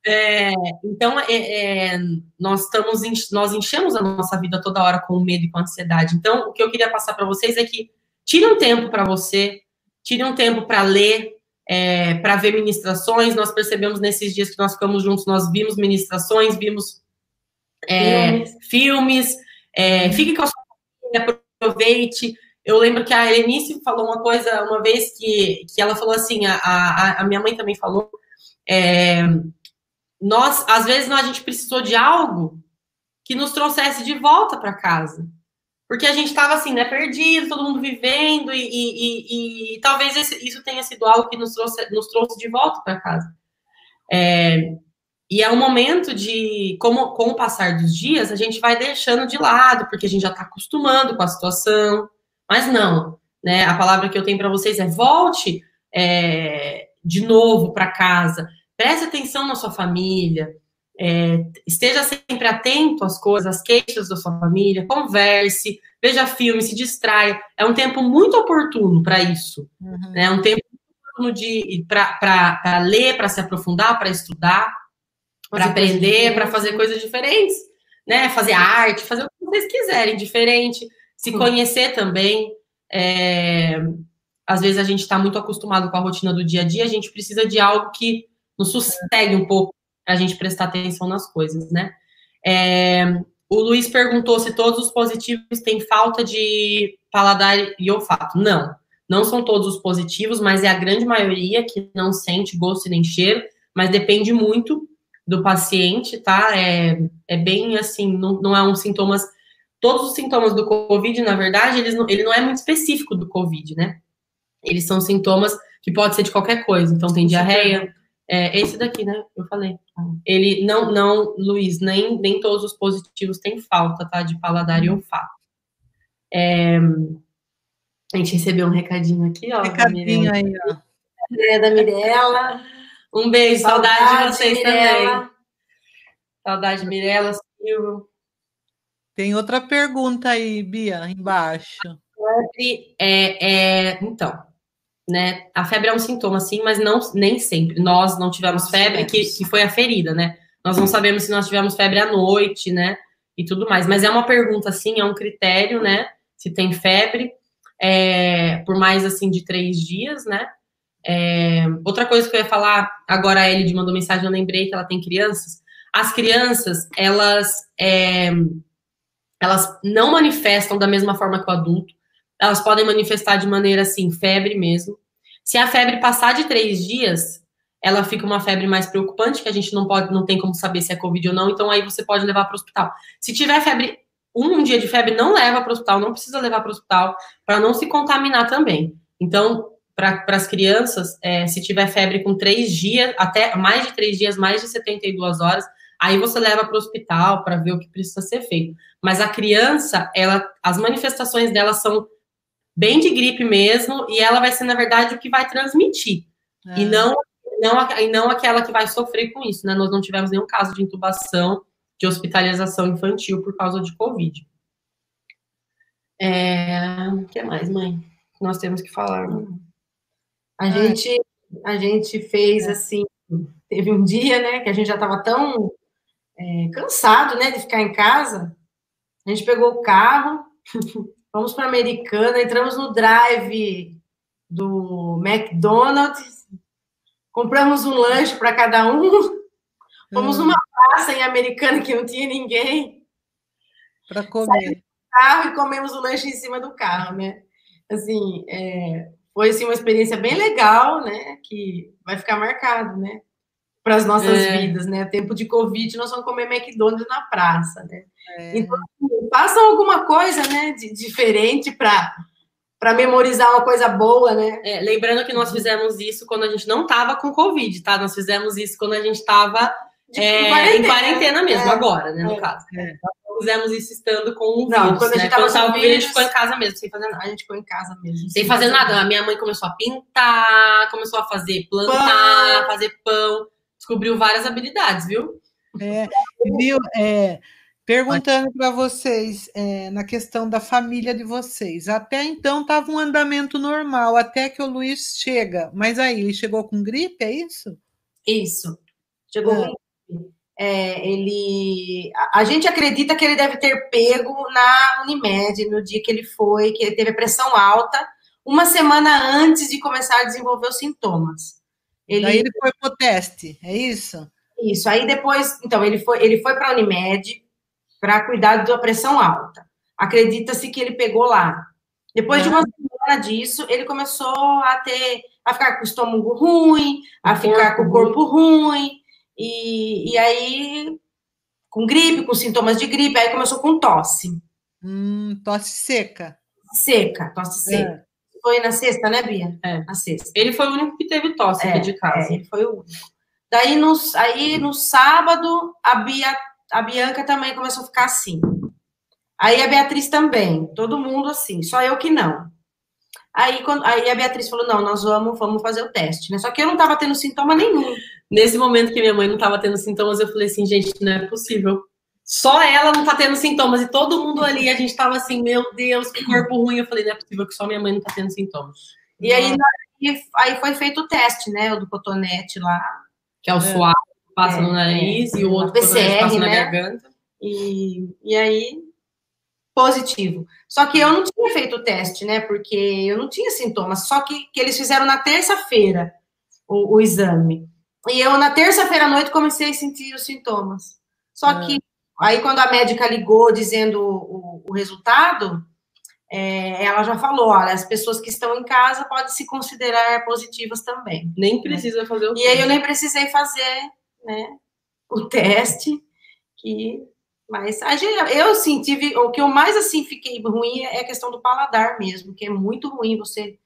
É, então, é, é, nós estamos, nós enchemos a nossa vida toda hora com medo e com ansiedade. Então, o que eu queria passar para vocês é que tire um tempo para você, tire um tempo para ler, é, para ver ministrações. Nós percebemos nesses dias que nós ficamos juntos, nós vimos ministrações, vimos é, filmes, filmes é, fique com a sua família, aproveite. Eu lembro que a Helenice falou uma coisa uma vez que, que ela falou assim, a, a, a minha mãe também falou, é, nós, às vezes, a gente precisou de algo que nos trouxesse de volta para casa. Porque a gente estava assim, né, perdido, todo mundo vivendo, e, e, e, e talvez esse, isso tenha sido algo que nos trouxe, nos trouxe de volta para casa. É, e é um momento de, como, com o passar dos dias, a gente vai deixando de lado, porque a gente já está acostumando com a situação, mas não, né? A palavra que eu tenho para vocês é volte é, de novo para casa, preste atenção na sua família, é, esteja sempre atento às coisas, às queixas da sua família, converse, veja filme, se distraia. É um tempo muito oportuno para isso. Uhum. Né? É um tempo de para ler, para se aprofundar, para estudar. para aprender, para fazer coisas diferentes, né? Fazer arte, fazer o que vocês quiserem, diferente, se conhecer também. É... Às vezes a gente está muito acostumado com a rotina do dia a dia, a gente precisa de algo que nos sossegue um pouco para a gente prestar atenção nas coisas, né? É... O Luiz perguntou se todos os positivos têm falta de paladar e olfato. Não, não são todos os positivos, mas é a grande maioria que não sente gosto nem cheiro, mas depende muito do paciente, tá? É, é bem assim, não, não é um sintomas. Todos os sintomas do Covid, na verdade, eles não, ele não é muito específico do Covid, né? Eles são sintomas que pode ser de qualquer coisa. Então, tem diarreia. É, esse daqui, né? Eu falei. Ele não, não, Luiz, nem, nem todos os positivos têm falta, tá? De paladar e olfato. É, a gente recebeu um recadinho aqui, ó. Recadinho aí, ó. É da Mirella. Um beijo, saudade, saudade de vocês Mirella. também. Saudade, Mirella, Silvio. Tem outra pergunta aí, Bia, embaixo. Febre é, é, então, né? A febre é um sintoma, sim, mas não nem sempre. Nós não tivemos febre, que, que foi a ferida, né? Nós não sabemos se nós tivemos febre à noite, né? E tudo mais. Mas é uma pergunta, sim, é um critério, né? Se tem febre, é, por mais assim de três dias, né? É, outra coisa que eu ia falar, agora a Elide mandou mensagem, eu lembrei que ela tem crianças. As crianças, elas, é, elas não manifestam da mesma forma que o adulto. Elas podem manifestar de maneira assim, febre mesmo. Se a febre passar de três dias, ela fica uma febre mais preocupante, que a gente não pode, não tem como saber se é Covid ou não, então aí você pode levar para o hospital. Se tiver febre, um dia de febre, não leva para o hospital, não precisa levar para o hospital, para não se contaminar também. Então, para as crianças, é, se tiver febre com três dias, até mais de três dias, mais de 72 horas, aí você leva para o hospital para ver o que precisa ser feito. Mas a criança, ela, as manifestações dela são bem de gripe mesmo, e ela vai ser, na verdade, o que vai transmitir. É. E, não, não, e não aquela que vai sofrer com isso, né? Nós não tivemos nenhum caso de intubação, de hospitalização infantil por causa de Covid. É, o que mais, mãe? Nós temos que falar. A gente, a gente fez é. assim, teve um dia, né, que a gente já estava tão é, cansado, né, de ficar em casa. A gente pegou o carro, fomos para Americana, entramos no drive do McDonald's, compramos um lanche para cada um, fomos hum. numa praça em Americana que não tinha ninguém. Para comer. carro e comemos o lanche em cima do carro, né? Assim, é, foi assim, uma experiência bem legal, né? Que vai ficar marcado, né? Para as nossas é. vidas, né? Tempo de Covid, nós vamos comer McDonald's na praça, né? É. Então, assim, façam alguma coisa, né? De, diferente para para memorizar uma coisa boa, né? É, lembrando que nós fizemos isso quando a gente não estava com Covid, tá? Nós fizemos isso quando a gente estava é, em quarentena, mesmo, é. agora, né? No é. caso. Fizemos isso estando com o não, vírus, quando a gente né? Quando tava com o vírus, a gente ficou em casa mesmo, sem fazer nada. A gente ficou em casa mesmo. Sem, fazer, fazer nada. nada. A minha mãe começou a pintar, começou a fazer, plantar, pão. fazer pão. Descobriu várias habilidades, viu? É, viu? É, perguntando para vocês, é, na questão da família de vocês. Até então estava um andamento normal, até que o Luiz chega. Mas aí, ele chegou com gripe, é isso? Isso. Chegou é. com é, ele, a, a, gente acredita que ele deve ter pego na Unimed no dia que ele foi, que ele teve pressão alta, uma semana antes de começar a desenvolver os sintomas. Ele, Daí ele foi para o teste, é isso? Isso. Aí depois, então ele foi, ele foi para a Unimed para cuidar da pressão alta. Acredita-se que ele pegou lá. Depois de uma semana disso, ele começou a ter, a ficar com o estômago ruim, a ficar com o corpo ruim e, e aí, com gripe, com sintomas de gripe, aí começou com tosse. Hum, tosse seca. Seca, tosse seca. É. Foi na sexta, né, Bia? É. Na sexta. Ele foi o único que teve tosse é, aqui de casa. É, ele foi o único. Daí, no, aí, no sábado, a, Bia, a Bianca também começou a ficar assim. Aí a Beatriz também, todo mundo assim, só eu que não. Aí, quando, aí a Beatriz falou: não, nós vamos, vamos fazer o teste, né? Só que eu não estava tendo sintoma nenhum. Nesse momento que minha mãe não estava tendo sintomas, eu falei assim, gente, não é possível. Só ela não está tendo sintomas. E todo mundo ali, a gente estava assim, meu Deus, que corpo ruim. Eu falei, não é possível que só minha mãe não está tendo sintomas. E aí, aí foi feito o teste, né? O do cotonete lá. Que é o é. suave, passa é, no nariz é, e o outro PCR, passa né? na garganta. E, e aí, positivo. Só que eu não tinha feito o teste, né? Porque eu não tinha sintomas. Só que, que eles fizeram na terça-feira o, o, exame. E eu, na terça-feira à noite, comecei a sentir os sintomas. Só é. que aí, quando a médica ligou dizendo o, o resultado, é, ela já falou: olha, as pessoas que estão em casa podem se considerar positivas também. Nem precisa fazer o teste. E aí eu nem precisei fazer né, o teste, que mas a gente, eu senti, o que eu mais assim fiquei ruim é a questão do paladar mesmo, que é muito ruim você.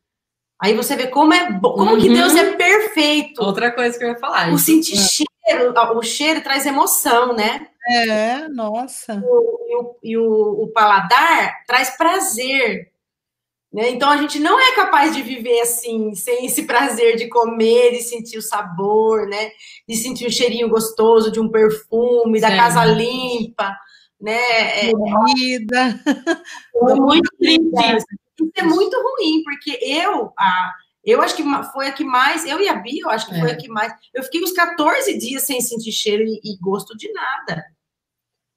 Aí você vê como é como uhum. que Deus é perfeito. Outra coisa que eu ia falar. O sentir é. cheiro, o cheiro traz emoção, né? É, nossa. O, e o, e o, o paladar traz prazer. Né? Então a gente não é capaz de viver assim, sem esse prazer de comer, de sentir o sabor, né? De sentir o cheirinho gostoso de um perfume, Sim. da casa limpa, né? É, Comida. É muito triste. Isso é muito ruim, porque eu, a, eu acho que foi a que mais, eu e a Bia, eu acho que é. foi a que mais. Eu fiquei uns 14 dias sem sentir cheiro e, e gosto de nada.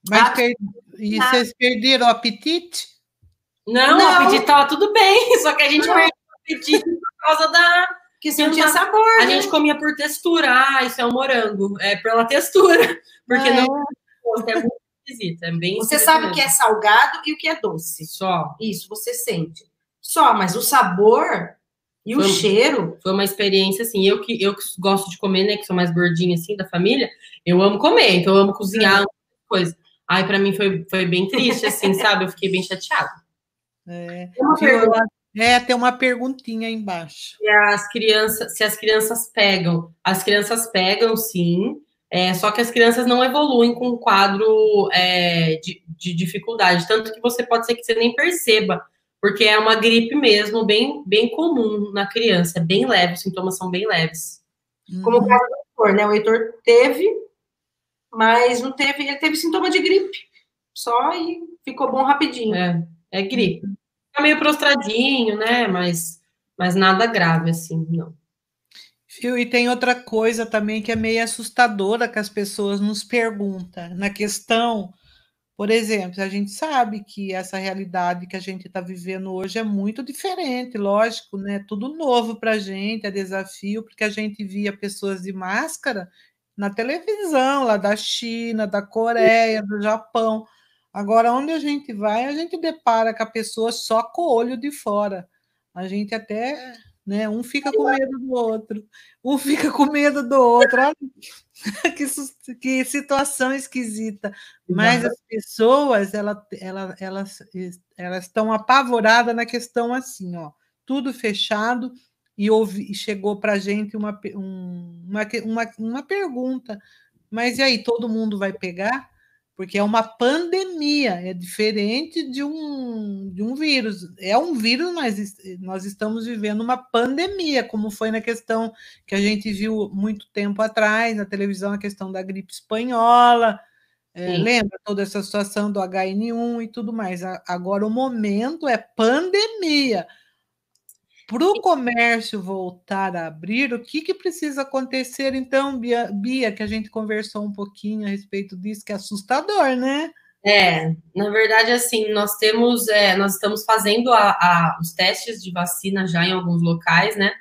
Mas per... e nada. vocês perderam o apetite? Não, não, o apetite tava tudo bem, só que a gente não. perdeu o apetite por causa da. Que não tinha sabor. A né? gente comia por textura. Ah, isso é um morango. É pela textura. Porque ah, não. É, é muito esquisito. É bem você sabe o que é salgado e o que é doce. Só. Isso, você sente. Só, mas o sabor e foi, o cheiro. Foi uma experiência assim. Eu que, eu que gosto de comer, né? Que sou mais gordinha assim da família, eu amo comer, então eu amo cozinhar, é. coisa. Ai, para mim foi, foi bem triste, assim, sabe? Eu fiquei bem chateada. É, tem é, tem uma perguntinha aí embaixo. Se as crianças, se as crianças pegam, as crianças pegam sim, é, só que as crianças não evoluem com um quadro é, de, de, dificuldade, tanto que você pode ser que você nem perceba, porque é uma gripe mesmo, bem, bem comum na criança, é bem leve, os sintomas são bem leves. Como o caso do Heitor, né? O Heitor teve, mas não teve, ele teve sintoma de gripe, só e ficou bom rapidinho. É. É gripe. Fica meio prostradinho, né? Mas, mas nada grave, assim, não. Fio, e tem outra coisa também que é meio assustadora que as pessoas nos perguntam. Na questão, por exemplo, a gente sabe que essa realidade que a gente está vivendo hoje é muito diferente, lógico, né? Tudo novo para a gente, é desafio, porque a gente via pessoas de máscara na televisão, lá da China, da Coreia, do Japão. Agora, onde a gente vai, a gente depara com a pessoa só com o olho de fora. A gente até, né? Um fica com medo do outro, um fica com medo do outro. Olha que, que situação esquisita. Mas as pessoas, ela, ela, elas, elas estão apavoradas na questão assim, ó, tudo fechado. E, ouvi, e chegou para a gente uma, um, uma, uma, uma pergunta. Mas e aí, todo mundo vai pegar? Porque é uma pandemia, é diferente de um, de um vírus. É um vírus, mas nós estamos vivendo uma pandemia, como foi na questão que a gente viu muito tempo atrás na televisão, a questão da gripe espanhola. É, lembra toda essa situação do HN1 e tudo mais. Agora, o momento é pandemia. Para o comércio voltar a abrir, o que, que precisa acontecer, então, Bia, Bia, que a gente conversou um pouquinho a respeito disso, que é assustador, né? É, na verdade, assim, nós temos, é, nós estamos fazendo a, a, os testes de vacina já em alguns locais, né?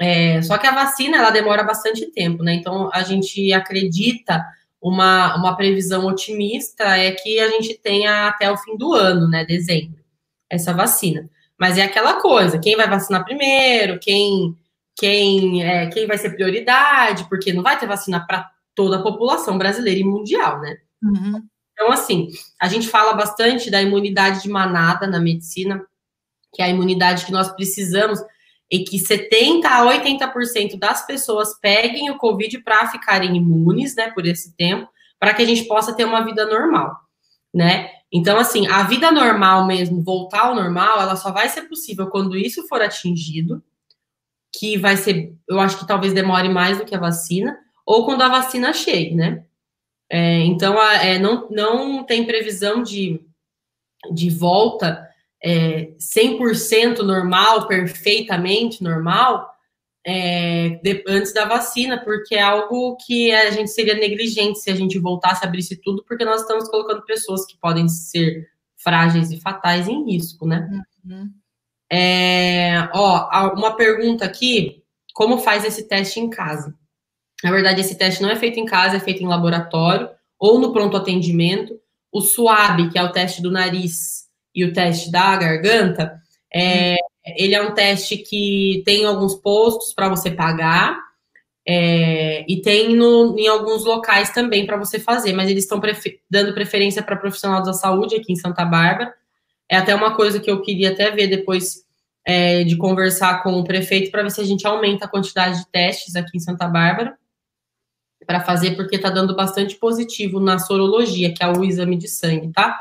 É, só que a vacina, ela demora bastante tempo, né? Então, a gente acredita, uma, uma previsão otimista é que a gente tenha até o fim do ano, né, dezembro, essa vacina. Mas é aquela coisa, quem vai vacinar primeiro, quem quem é, quem vai ser prioridade, porque não vai ter vacina para toda a população brasileira e mundial, né? Uhum. Então, assim, a gente fala bastante da imunidade de manada na medicina, que é a imunidade que nós precisamos e que 70 a 80% das pessoas peguem o Covid para ficarem imunes, né, por esse tempo, para que a gente possa ter uma vida normal, né? Então, assim, a vida normal mesmo, voltar ao normal, ela só vai ser possível quando isso for atingido, que vai ser, eu acho que talvez demore mais do que a vacina, ou quando a vacina chegue, né? É, então, a, é, não, não tem previsão de, de volta é, 100% normal, perfeitamente normal, é, de, antes da vacina, porque é algo que a gente seria negligente se a gente voltasse a abrir isso tudo, porque nós estamos colocando pessoas que podem ser frágeis e fatais em risco, né? Uhum. É, ó, uma pergunta aqui: como faz esse teste em casa? Na verdade, esse teste não é feito em casa, é feito em laboratório ou no pronto atendimento. O SUAB, que é o teste do nariz, e o teste da garganta, é, ele é um teste que tem alguns postos para você pagar. É, e tem no, em alguns locais também para você fazer, mas eles estão prefer dando preferência para profissional da saúde aqui em Santa Bárbara. É até uma coisa que eu queria até ver depois é, de conversar com o prefeito para ver se a gente aumenta a quantidade de testes aqui em Santa Bárbara para fazer, porque está dando bastante positivo na sorologia, que é o exame de sangue, tá?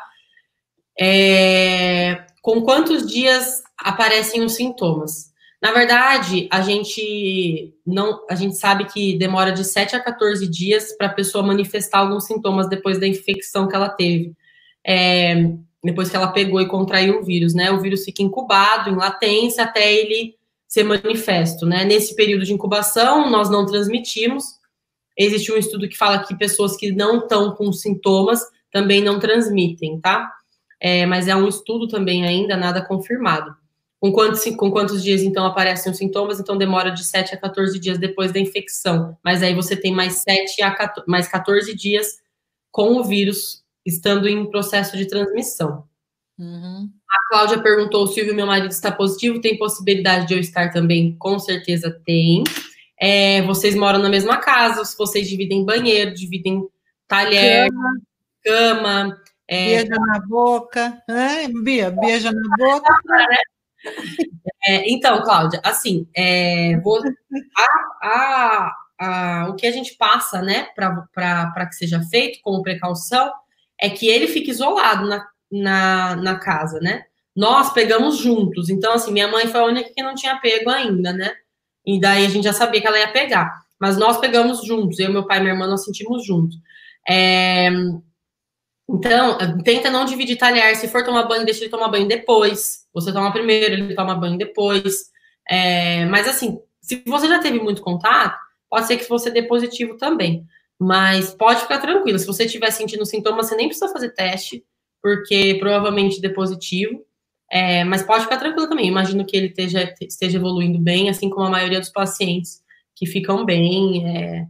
É, com quantos dias aparecem os sintomas? Na verdade, a gente não, a gente sabe que demora de 7 a 14 dias para a pessoa manifestar alguns sintomas depois da infecção que ela teve. É, depois que ela pegou e contraiu o vírus, né? O vírus fica incubado, em latência, até ele ser manifesto, né? Nesse período de incubação, nós não transmitimos. Existe um estudo que fala que pessoas que não estão com sintomas também não transmitem, tá? É, mas é um estudo também ainda, nada confirmado. Com quantos, com quantos dias, então, aparecem os sintomas? Então, demora de 7 a 14 dias depois da infecção. Mas aí você tem mais 7 a 14, mais 14 dias com o vírus estando em processo de transmissão. Uhum. A Cláudia perguntou: Silvio, meu marido está positivo, tem possibilidade de eu estar também? Com certeza tem. É, vocês moram na mesma casa, vocês dividem banheiro, dividem talher, cama, cama é... beija na boca, é, Bia, beija na boca. É, então, Cláudia, assim, é, vou, a, a, a, o que a gente passa, né, para que seja feito como precaução é que ele fica isolado na, na, na casa, né? Nós pegamos juntos. Então, assim, minha mãe foi a única que não tinha pego ainda, né? E daí a gente já sabia que ela ia pegar. Mas nós pegamos juntos. Eu, meu pai e minha irmã, nós sentimos juntos. É... Então, tenta não dividir talher. Se for tomar banho, deixa ele tomar banho depois. Você toma primeiro, ele toma banho depois. É... Mas, assim, se você já teve muito contato, pode ser que você dê positivo também. Mas pode ficar tranquilo. Se você estiver sentindo sintomas, você nem precisa fazer teste, porque provavelmente dê positivo. É, mas pode ficar tranquilo também. Imagino que ele esteja, esteja evoluindo bem, assim como a maioria dos pacientes que ficam bem é,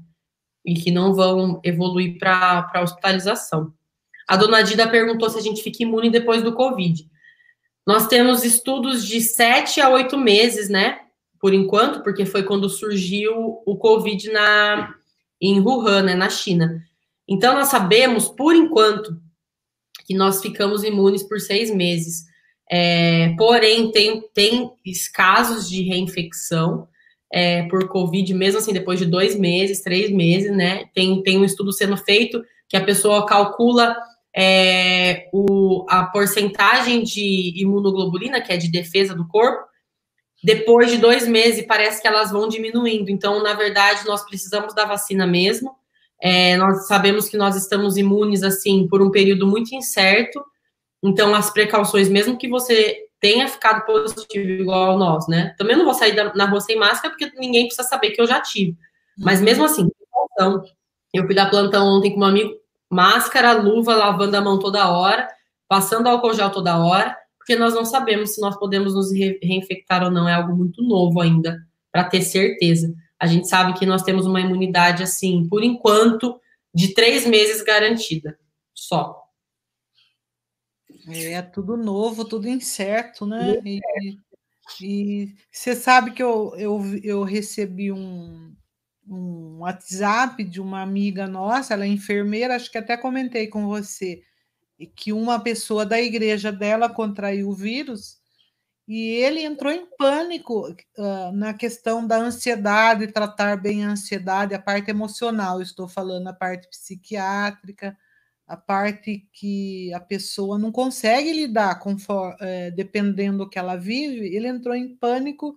e que não vão evoluir para hospitalização. A dona Dida perguntou se a gente fica imune depois do Covid. Nós temos estudos de sete a oito meses, né? Por enquanto, porque foi quando surgiu o Covid na, em Wuhan, né, na China. Então, nós sabemos, por enquanto, que nós ficamos imunes por seis meses. É, porém, tem, tem casos de reinfecção é, por Covid, mesmo assim, depois de dois meses, três meses, né? Tem, tem um estudo sendo feito que a pessoa calcula é, o, a porcentagem de imunoglobulina, que é de defesa do corpo, depois de dois meses, parece que elas vão diminuindo. Então, na verdade, nós precisamos da vacina mesmo. É, nós sabemos que nós estamos imunes, assim, por um período muito incerto. Então, as precauções, mesmo que você tenha ficado positivo igual nós, né? Também não vou sair da, na rua sem máscara, porque ninguém precisa saber que eu já tive. Mas mesmo assim, eu fui dar plantão ontem com um amigo, máscara, luva, lavando a mão toda hora, passando álcool gel toda hora porque nós não sabemos se nós podemos nos re reinfectar ou não, é algo muito novo ainda, para ter certeza. A gente sabe que nós temos uma imunidade, assim, por enquanto, de três meses garantida, só. É tudo novo, tudo incerto, né? E, e você sabe que eu, eu, eu recebi um, um WhatsApp de uma amiga nossa, ela é enfermeira, acho que até comentei com você que uma pessoa da igreja dela contraiu o vírus e ele entrou em pânico uh, na questão da ansiedade, tratar bem a ansiedade, a parte emocional, estou falando a parte psiquiátrica, a parte que a pessoa não consegue lidar conforme, eh, dependendo do que ela vive, ele entrou em pânico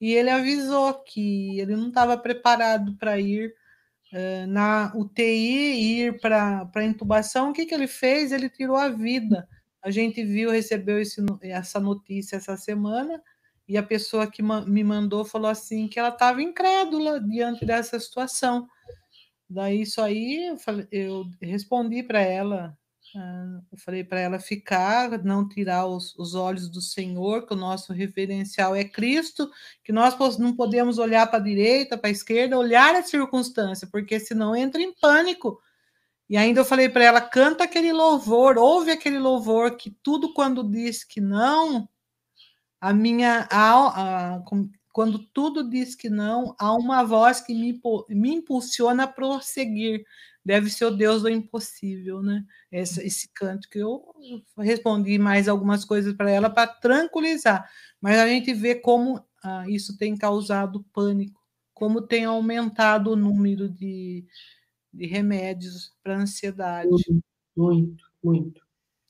e ele avisou que ele não estava preparado para ir eh, na UTI ir para a intubação, o que, que ele fez? Ele tirou a vida. A gente viu, recebeu esse, essa notícia essa semana, e a pessoa que me mandou falou assim que ela estava incrédula diante dessa situação. Daí isso aí eu, falei, eu respondi para ela, uh, eu falei para ela ficar, não tirar os, os, olhos do Senhor, que o nosso referencial é Cristo, que nós não podemos olhar para a direita, para a esquerda, olhar a circunstância, porque senão entra em pânico. E ainda eu falei para ela, canta aquele louvor, ouve aquele louvor, que tudo quando diz que não, a minha a, a, quando tudo diz que não, há uma voz que me, me impulsiona a prosseguir. Deve ser o Deus do impossível, né? Esse, esse canto que eu respondi mais algumas coisas para ela para tranquilizar. Mas a gente vê como ah, isso tem causado pânico, como tem aumentado o número de, de remédios para ansiedade. Muito, muito.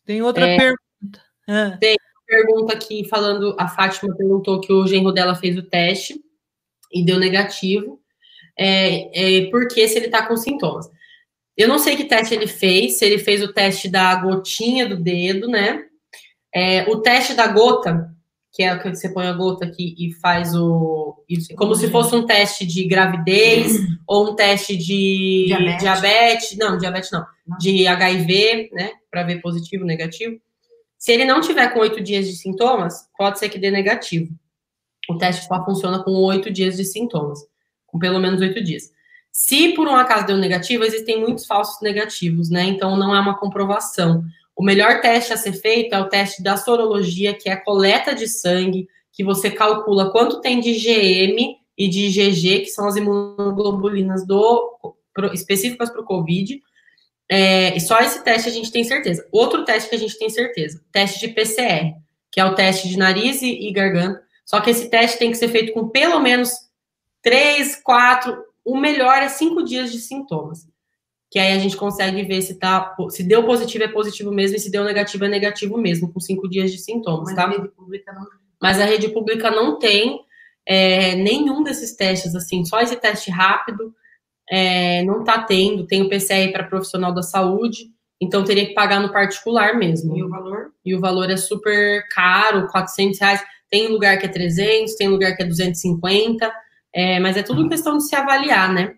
Tem outra é, pergunta. Ah. Tem pergunta aqui falando, a Fátima perguntou que o genro dela fez o teste e deu negativo. É, é, porque se ele está com sintomas. Eu não sei que teste ele fez, se ele fez o teste da gotinha do dedo, né? É, o teste da gota, que é o que você põe a gota aqui e faz o. como se fosse um teste de gravidez ou um teste de diabetes. diabetes. Não, diabetes não. De HIV, né? Para ver positivo, negativo. Se ele não tiver com oito dias de sintomas, pode ser que dê negativo. O teste só funciona com oito dias de sintomas, com pelo menos oito dias. Se por um acaso deu negativo, existem muitos falsos negativos, né? Então não é uma comprovação. O melhor teste a ser feito é o teste da sorologia, que é a coleta de sangue, que você calcula quanto tem de GM e de IgG, que são as imunoglobulinas do, específicas para o COVID, é, e só esse teste a gente tem certeza. Outro teste que a gente tem certeza, teste de PCR, que é o teste de nariz e garganta. Só que esse teste tem que ser feito com pelo menos três, quatro, o melhor é cinco dias de sintomas. Que aí a gente consegue ver se tá, se deu positivo é positivo mesmo, e se deu negativo é negativo mesmo, com cinco dias de sintomas, Mas tá? A rede pública não... Mas a rede pública não tem é, nenhum desses testes, assim, só esse teste rápido é, não está tendo, tem o PCR para profissional da saúde, então teria que pagar no particular mesmo. E o valor? E o valor é super caro, 400 reais. Tem lugar que é 300, tem lugar que é 250, é, mas é tudo questão de se avaliar, né?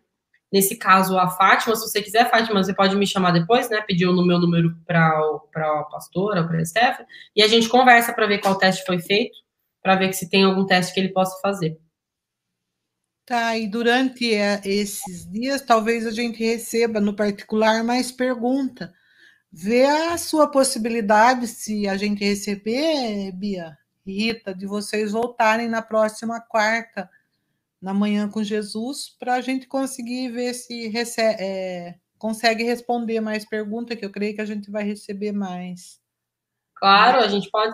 Nesse caso, a Fátima, se você quiser, Fátima, você pode me chamar depois, né? Pedir no meu número para a pastora, para a Stephanie, e a gente conversa para ver qual teste foi feito, para ver se tem algum teste que ele possa fazer. Tá, e durante eh, esses dias, talvez a gente receba no particular mais pergunta. Vê a sua possibilidade, se a gente receber, Bia, Rita, de vocês voltarem na próxima quarta, na manhã com Jesus, para a gente conseguir ver se recebe, é, consegue responder mais perguntas, que eu creio que a gente vai receber mais. Claro, a gente pode.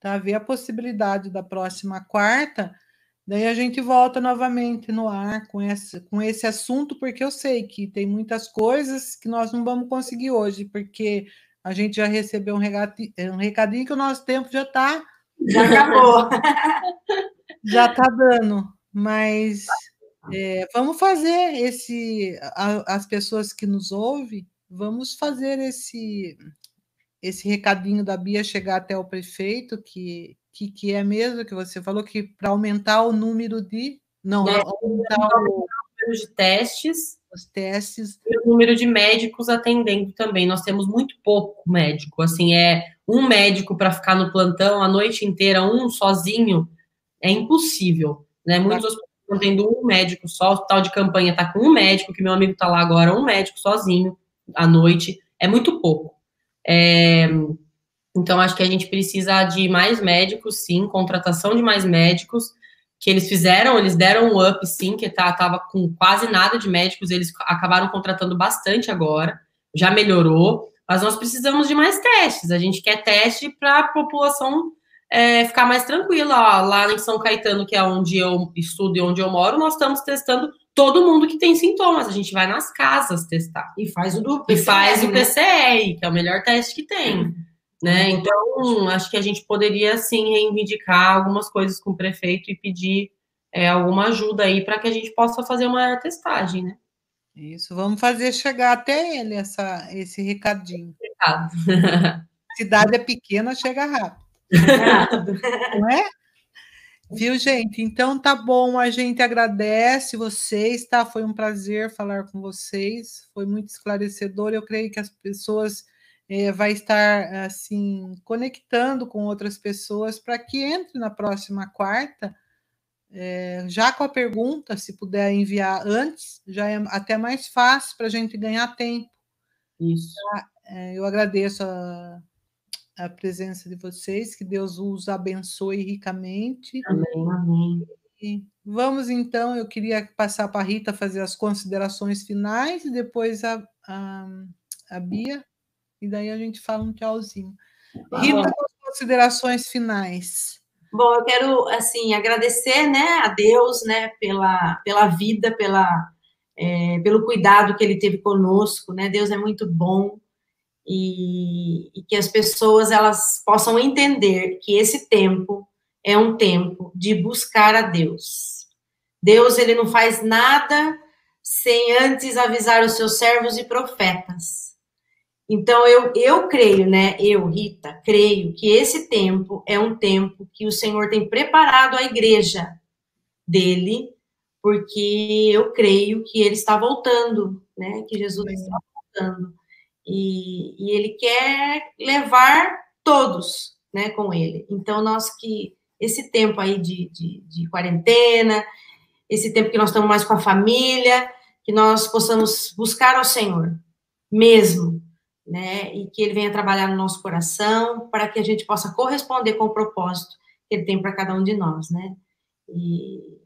Tá, ver a possibilidade da próxima quarta Daí a gente volta novamente no ar com esse, com esse assunto, porque eu sei que tem muitas coisas que nós não vamos conseguir hoje, porque a gente já recebeu um recadinho, um recadinho que o nosso tempo já está. Já acabou. já está dando. Mas é, vamos fazer esse. A, as pessoas que nos ouvem, vamos fazer esse, esse recadinho da Bia chegar até o prefeito, que que, que é mesmo que você falou que para aumentar o número de. Não, é, aumentar o número de testes. Os testes. E o número de médicos atendendo também. Nós temos muito pouco médico. Assim, é um médico para ficar no plantão a noite inteira, um sozinho, é impossível. Né? Muitos hospitais estão tendo um médico só, o hospital de campanha está com um médico, que meu amigo está lá agora, um médico sozinho à noite. É muito pouco. É, então, acho que a gente precisa de mais médicos, sim, contratação de mais médicos, que eles fizeram, eles deram um up, sim, que tá, tava com quase nada de médicos, eles acabaram contratando bastante agora, já melhorou, mas nós precisamos de mais testes. A gente quer teste para a população é, ficar mais tranquila. Ó, lá em São Caetano, que é onde eu estudo e onde eu moro, nós estamos testando todo mundo que tem sintomas. A gente vai nas casas testar. E faz o do PCR, E faz né? o PCR, que é o melhor teste que tem. Né? Então, acho que a gente poderia, sim, reivindicar algumas coisas com o prefeito e pedir é, alguma ajuda aí para que a gente possa fazer uma testagem, né? Isso, vamos fazer chegar até ele essa, esse recadinho. Recado. Cidade é pequena, chega rápido. Não é? Viu, gente? Então tá bom, a gente agradece vocês, tá? Foi um prazer falar com vocês, foi muito esclarecedor. Eu creio que as pessoas é, vai estar assim conectando com outras pessoas para que entre na próxima quarta, é, já com a pergunta, se puder enviar antes, já é até mais fácil para a gente ganhar tempo. Isso. Tá? É, eu agradeço a, a presença de vocês, que Deus os abençoe ricamente. Amém, amém. E vamos então, eu queria passar para a Rita fazer as considerações finais e depois a, a, a Bia, e daí a gente fala um tchauzinho. Tá Rita, as considerações finais. Bom, eu quero assim agradecer, né, a Deus, né, pela, pela vida, pela é, pelo cuidado que Ele teve conosco, né. Deus é muito bom e, e que as pessoas elas possam entender que esse tempo é um tempo de buscar a Deus. Deus ele não faz nada sem antes avisar os seus servos e profetas. Então eu, eu creio, né? Eu, Rita, creio que esse tempo é um tempo que o Senhor tem preparado a igreja dele, porque eu creio que ele está voltando, né? Que Jesus está voltando. E, e ele quer levar todos né, com ele. Então, nós que esse tempo aí de, de, de, quarentena, esse tempo que nós estamos mais com a família, que nós possamos buscar ao Senhor mesmo, né? E que Ele venha trabalhar no nosso coração para que a gente possa corresponder com o propósito que Ele tem para cada um de nós, né? E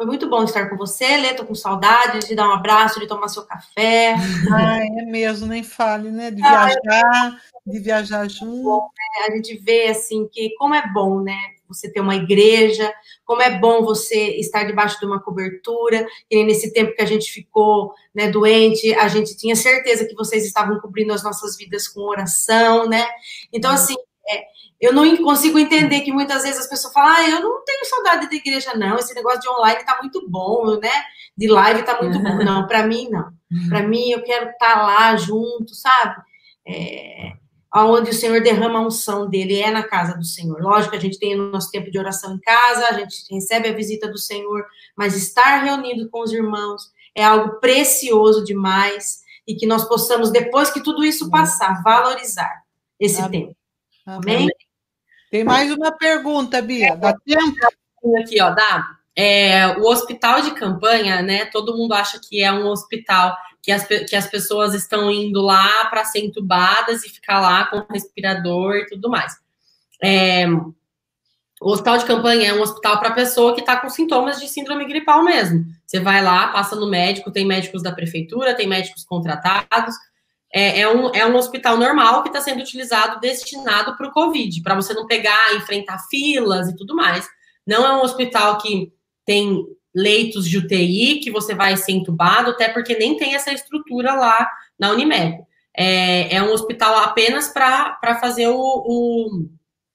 foi muito bom estar com você, Lê, tô com saudade de dar um abraço, de tomar seu café. Ai, é mesmo, nem fale, né? De viajar, de viajar junto. Bom, né? A gente vê, assim, que como é bom, né? Você ter uma igreja, como é bom você estar debaixo de uma cobertura, e nesse tempo que a gente ficou né, doente, a gente tinha certeza que vocês estavam cobrindo as nossas vidas com oração, né? Então, assim, é, eu não consigo entender que muitas vezes as pessoas falam, ah, eu não tenho saudade da igreja, não. Esse negócio de online tá muito bom, né? De live tá muito bom. Não, para mim, não. Para mim, eu quero estar tá lá junto, sabe? É, onde o Senhor derrama a unção dele, é na casa do Senhor. Lógico que a gente tem o nosso tempo de oração em casa, a gente recebe a visita do Senhor, mas estar reunido com os irmãos é algo precioso demais e que nós possamos, depois que tudo isso passar, valorizar esse Amém. tempo. Amém? Tem mais uma pergunta, Bia. Dá tempo? Aqui, ó, dá. É, o hospital de campanha, né? Todo mundo acha que é um hospital que as, que as pessoas estão indo lá para ser entubadas e ficar lá com respirador e tudo mais. É, o hospital de campanha é um hospital para pessoa que está com sintomas de síndrome gripal mesmo. Você vai lá, passa no médico, tem médicos da prefeitura, tem médicos contratados, é, é, um, é um hospital normal que está sendo utilizado, destinado para o Covid, para você não pegar, enfrentar filas e tudo mais. Não é um hospital que tem leitos de UTI, que você vai ser entubado, até porque nem tem essa estrutura lá na Unimed. É, é um hospital apenas para fazer o, o,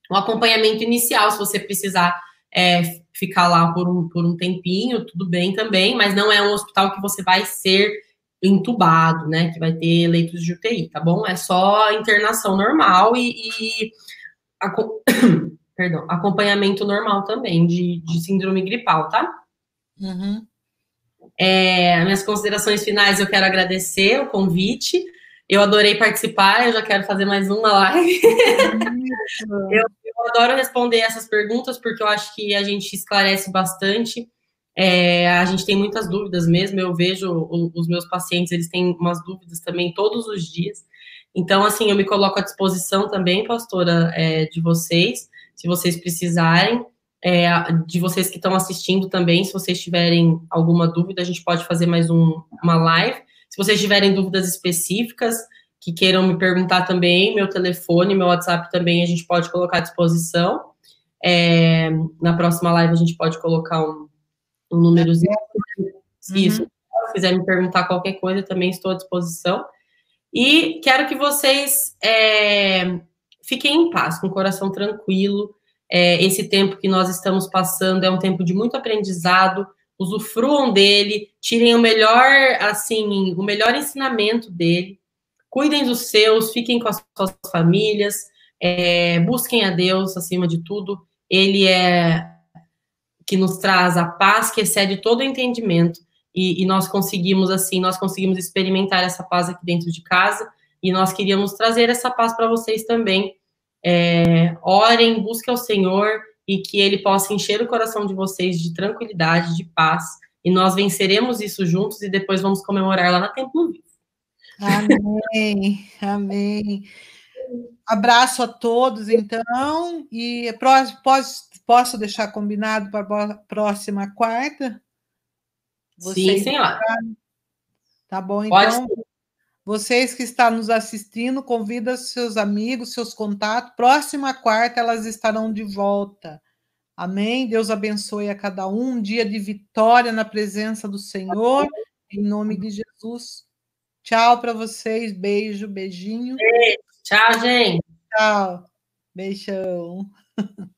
o, acompanhamento inicial, se você precisar é, ficar lá por um, por um tempinho, tudo bem também, mas não é um hospital que você vai ser entubado, né? Que vai ter leitos de UTI, tá bom? É só internação normal e, e a, perdão, acompanhamento normal também de, de síndrome gripal, tá? Uhum. É, minhas considerações finais, eu quero agradecer o convite. Eu adorei participar, eu já quero fazer mais uma live. eu, eu adoro responder essas perguntas porque eu acho que a gente esclarece bastante é, a gente tem muitas dúvidas mesmo, eu vejo o, os meus pacientes, eles têm umas dúvidas também todos os dias. Então, assim, eu me coloco à disposição também, pastora, é, de vocês, se vocês precisarem, é, de vocês que estão assistindo também, se vocês tiverem alguma dúvida, a gente pode fazer mais um, uma live. Se vocês tiverem dúvidas específicas, que queiram me perguntar também, meu telefone, meu WhatsApp também, a gente pode colocar à disposição. É, na próxima live a gente pode colocar um, um númerozinho. Uhum. Isso. Se quiser me perguntar qualquer coisa, também estou à disposição. E quero que vocês é, fiquem em paz, com o coração tranquilo. É, esse tempo que nós estamos passando é um tempo de muito aprendizado. Usufruam dele, tirem o melhor, assim, o melhor ensinamento dele. Cuidem dos seus, fiquem com as suas famílias, É, busquem a Deus acima de tudo. Ele é que nos traz a paz que excede todo o entendimento. E, e, nós conseguimos, assim, nós conseguimos experimentar essa paz aqui dentro de casa. E nós queríamos trazer essa paz para vocês também. É, orem, busquem ao Senhor e que Ele possa encher o coração de vocês de tranquilidade, de paz. E nós venceremos isso juntos e depois vamos comemorar lá na Templo Vivo. Amém, amém. Abraço a todos, então, e posso, posso deixar combinado para a próxima quarta? Vocês Sim, senhora. Tá bom, então. Vocês que estão nos assistindo, convida seus amigos, seus contatos. Próxima quarta elas estarão de volta. Amém? Deus abençoe a cada um. Um dia de vitória na presença do Senhor. Em nome de Jesus. Tchau para vocês. Beijo, beijinho. Beijo. Tchau, gente. Tchau. Beijão.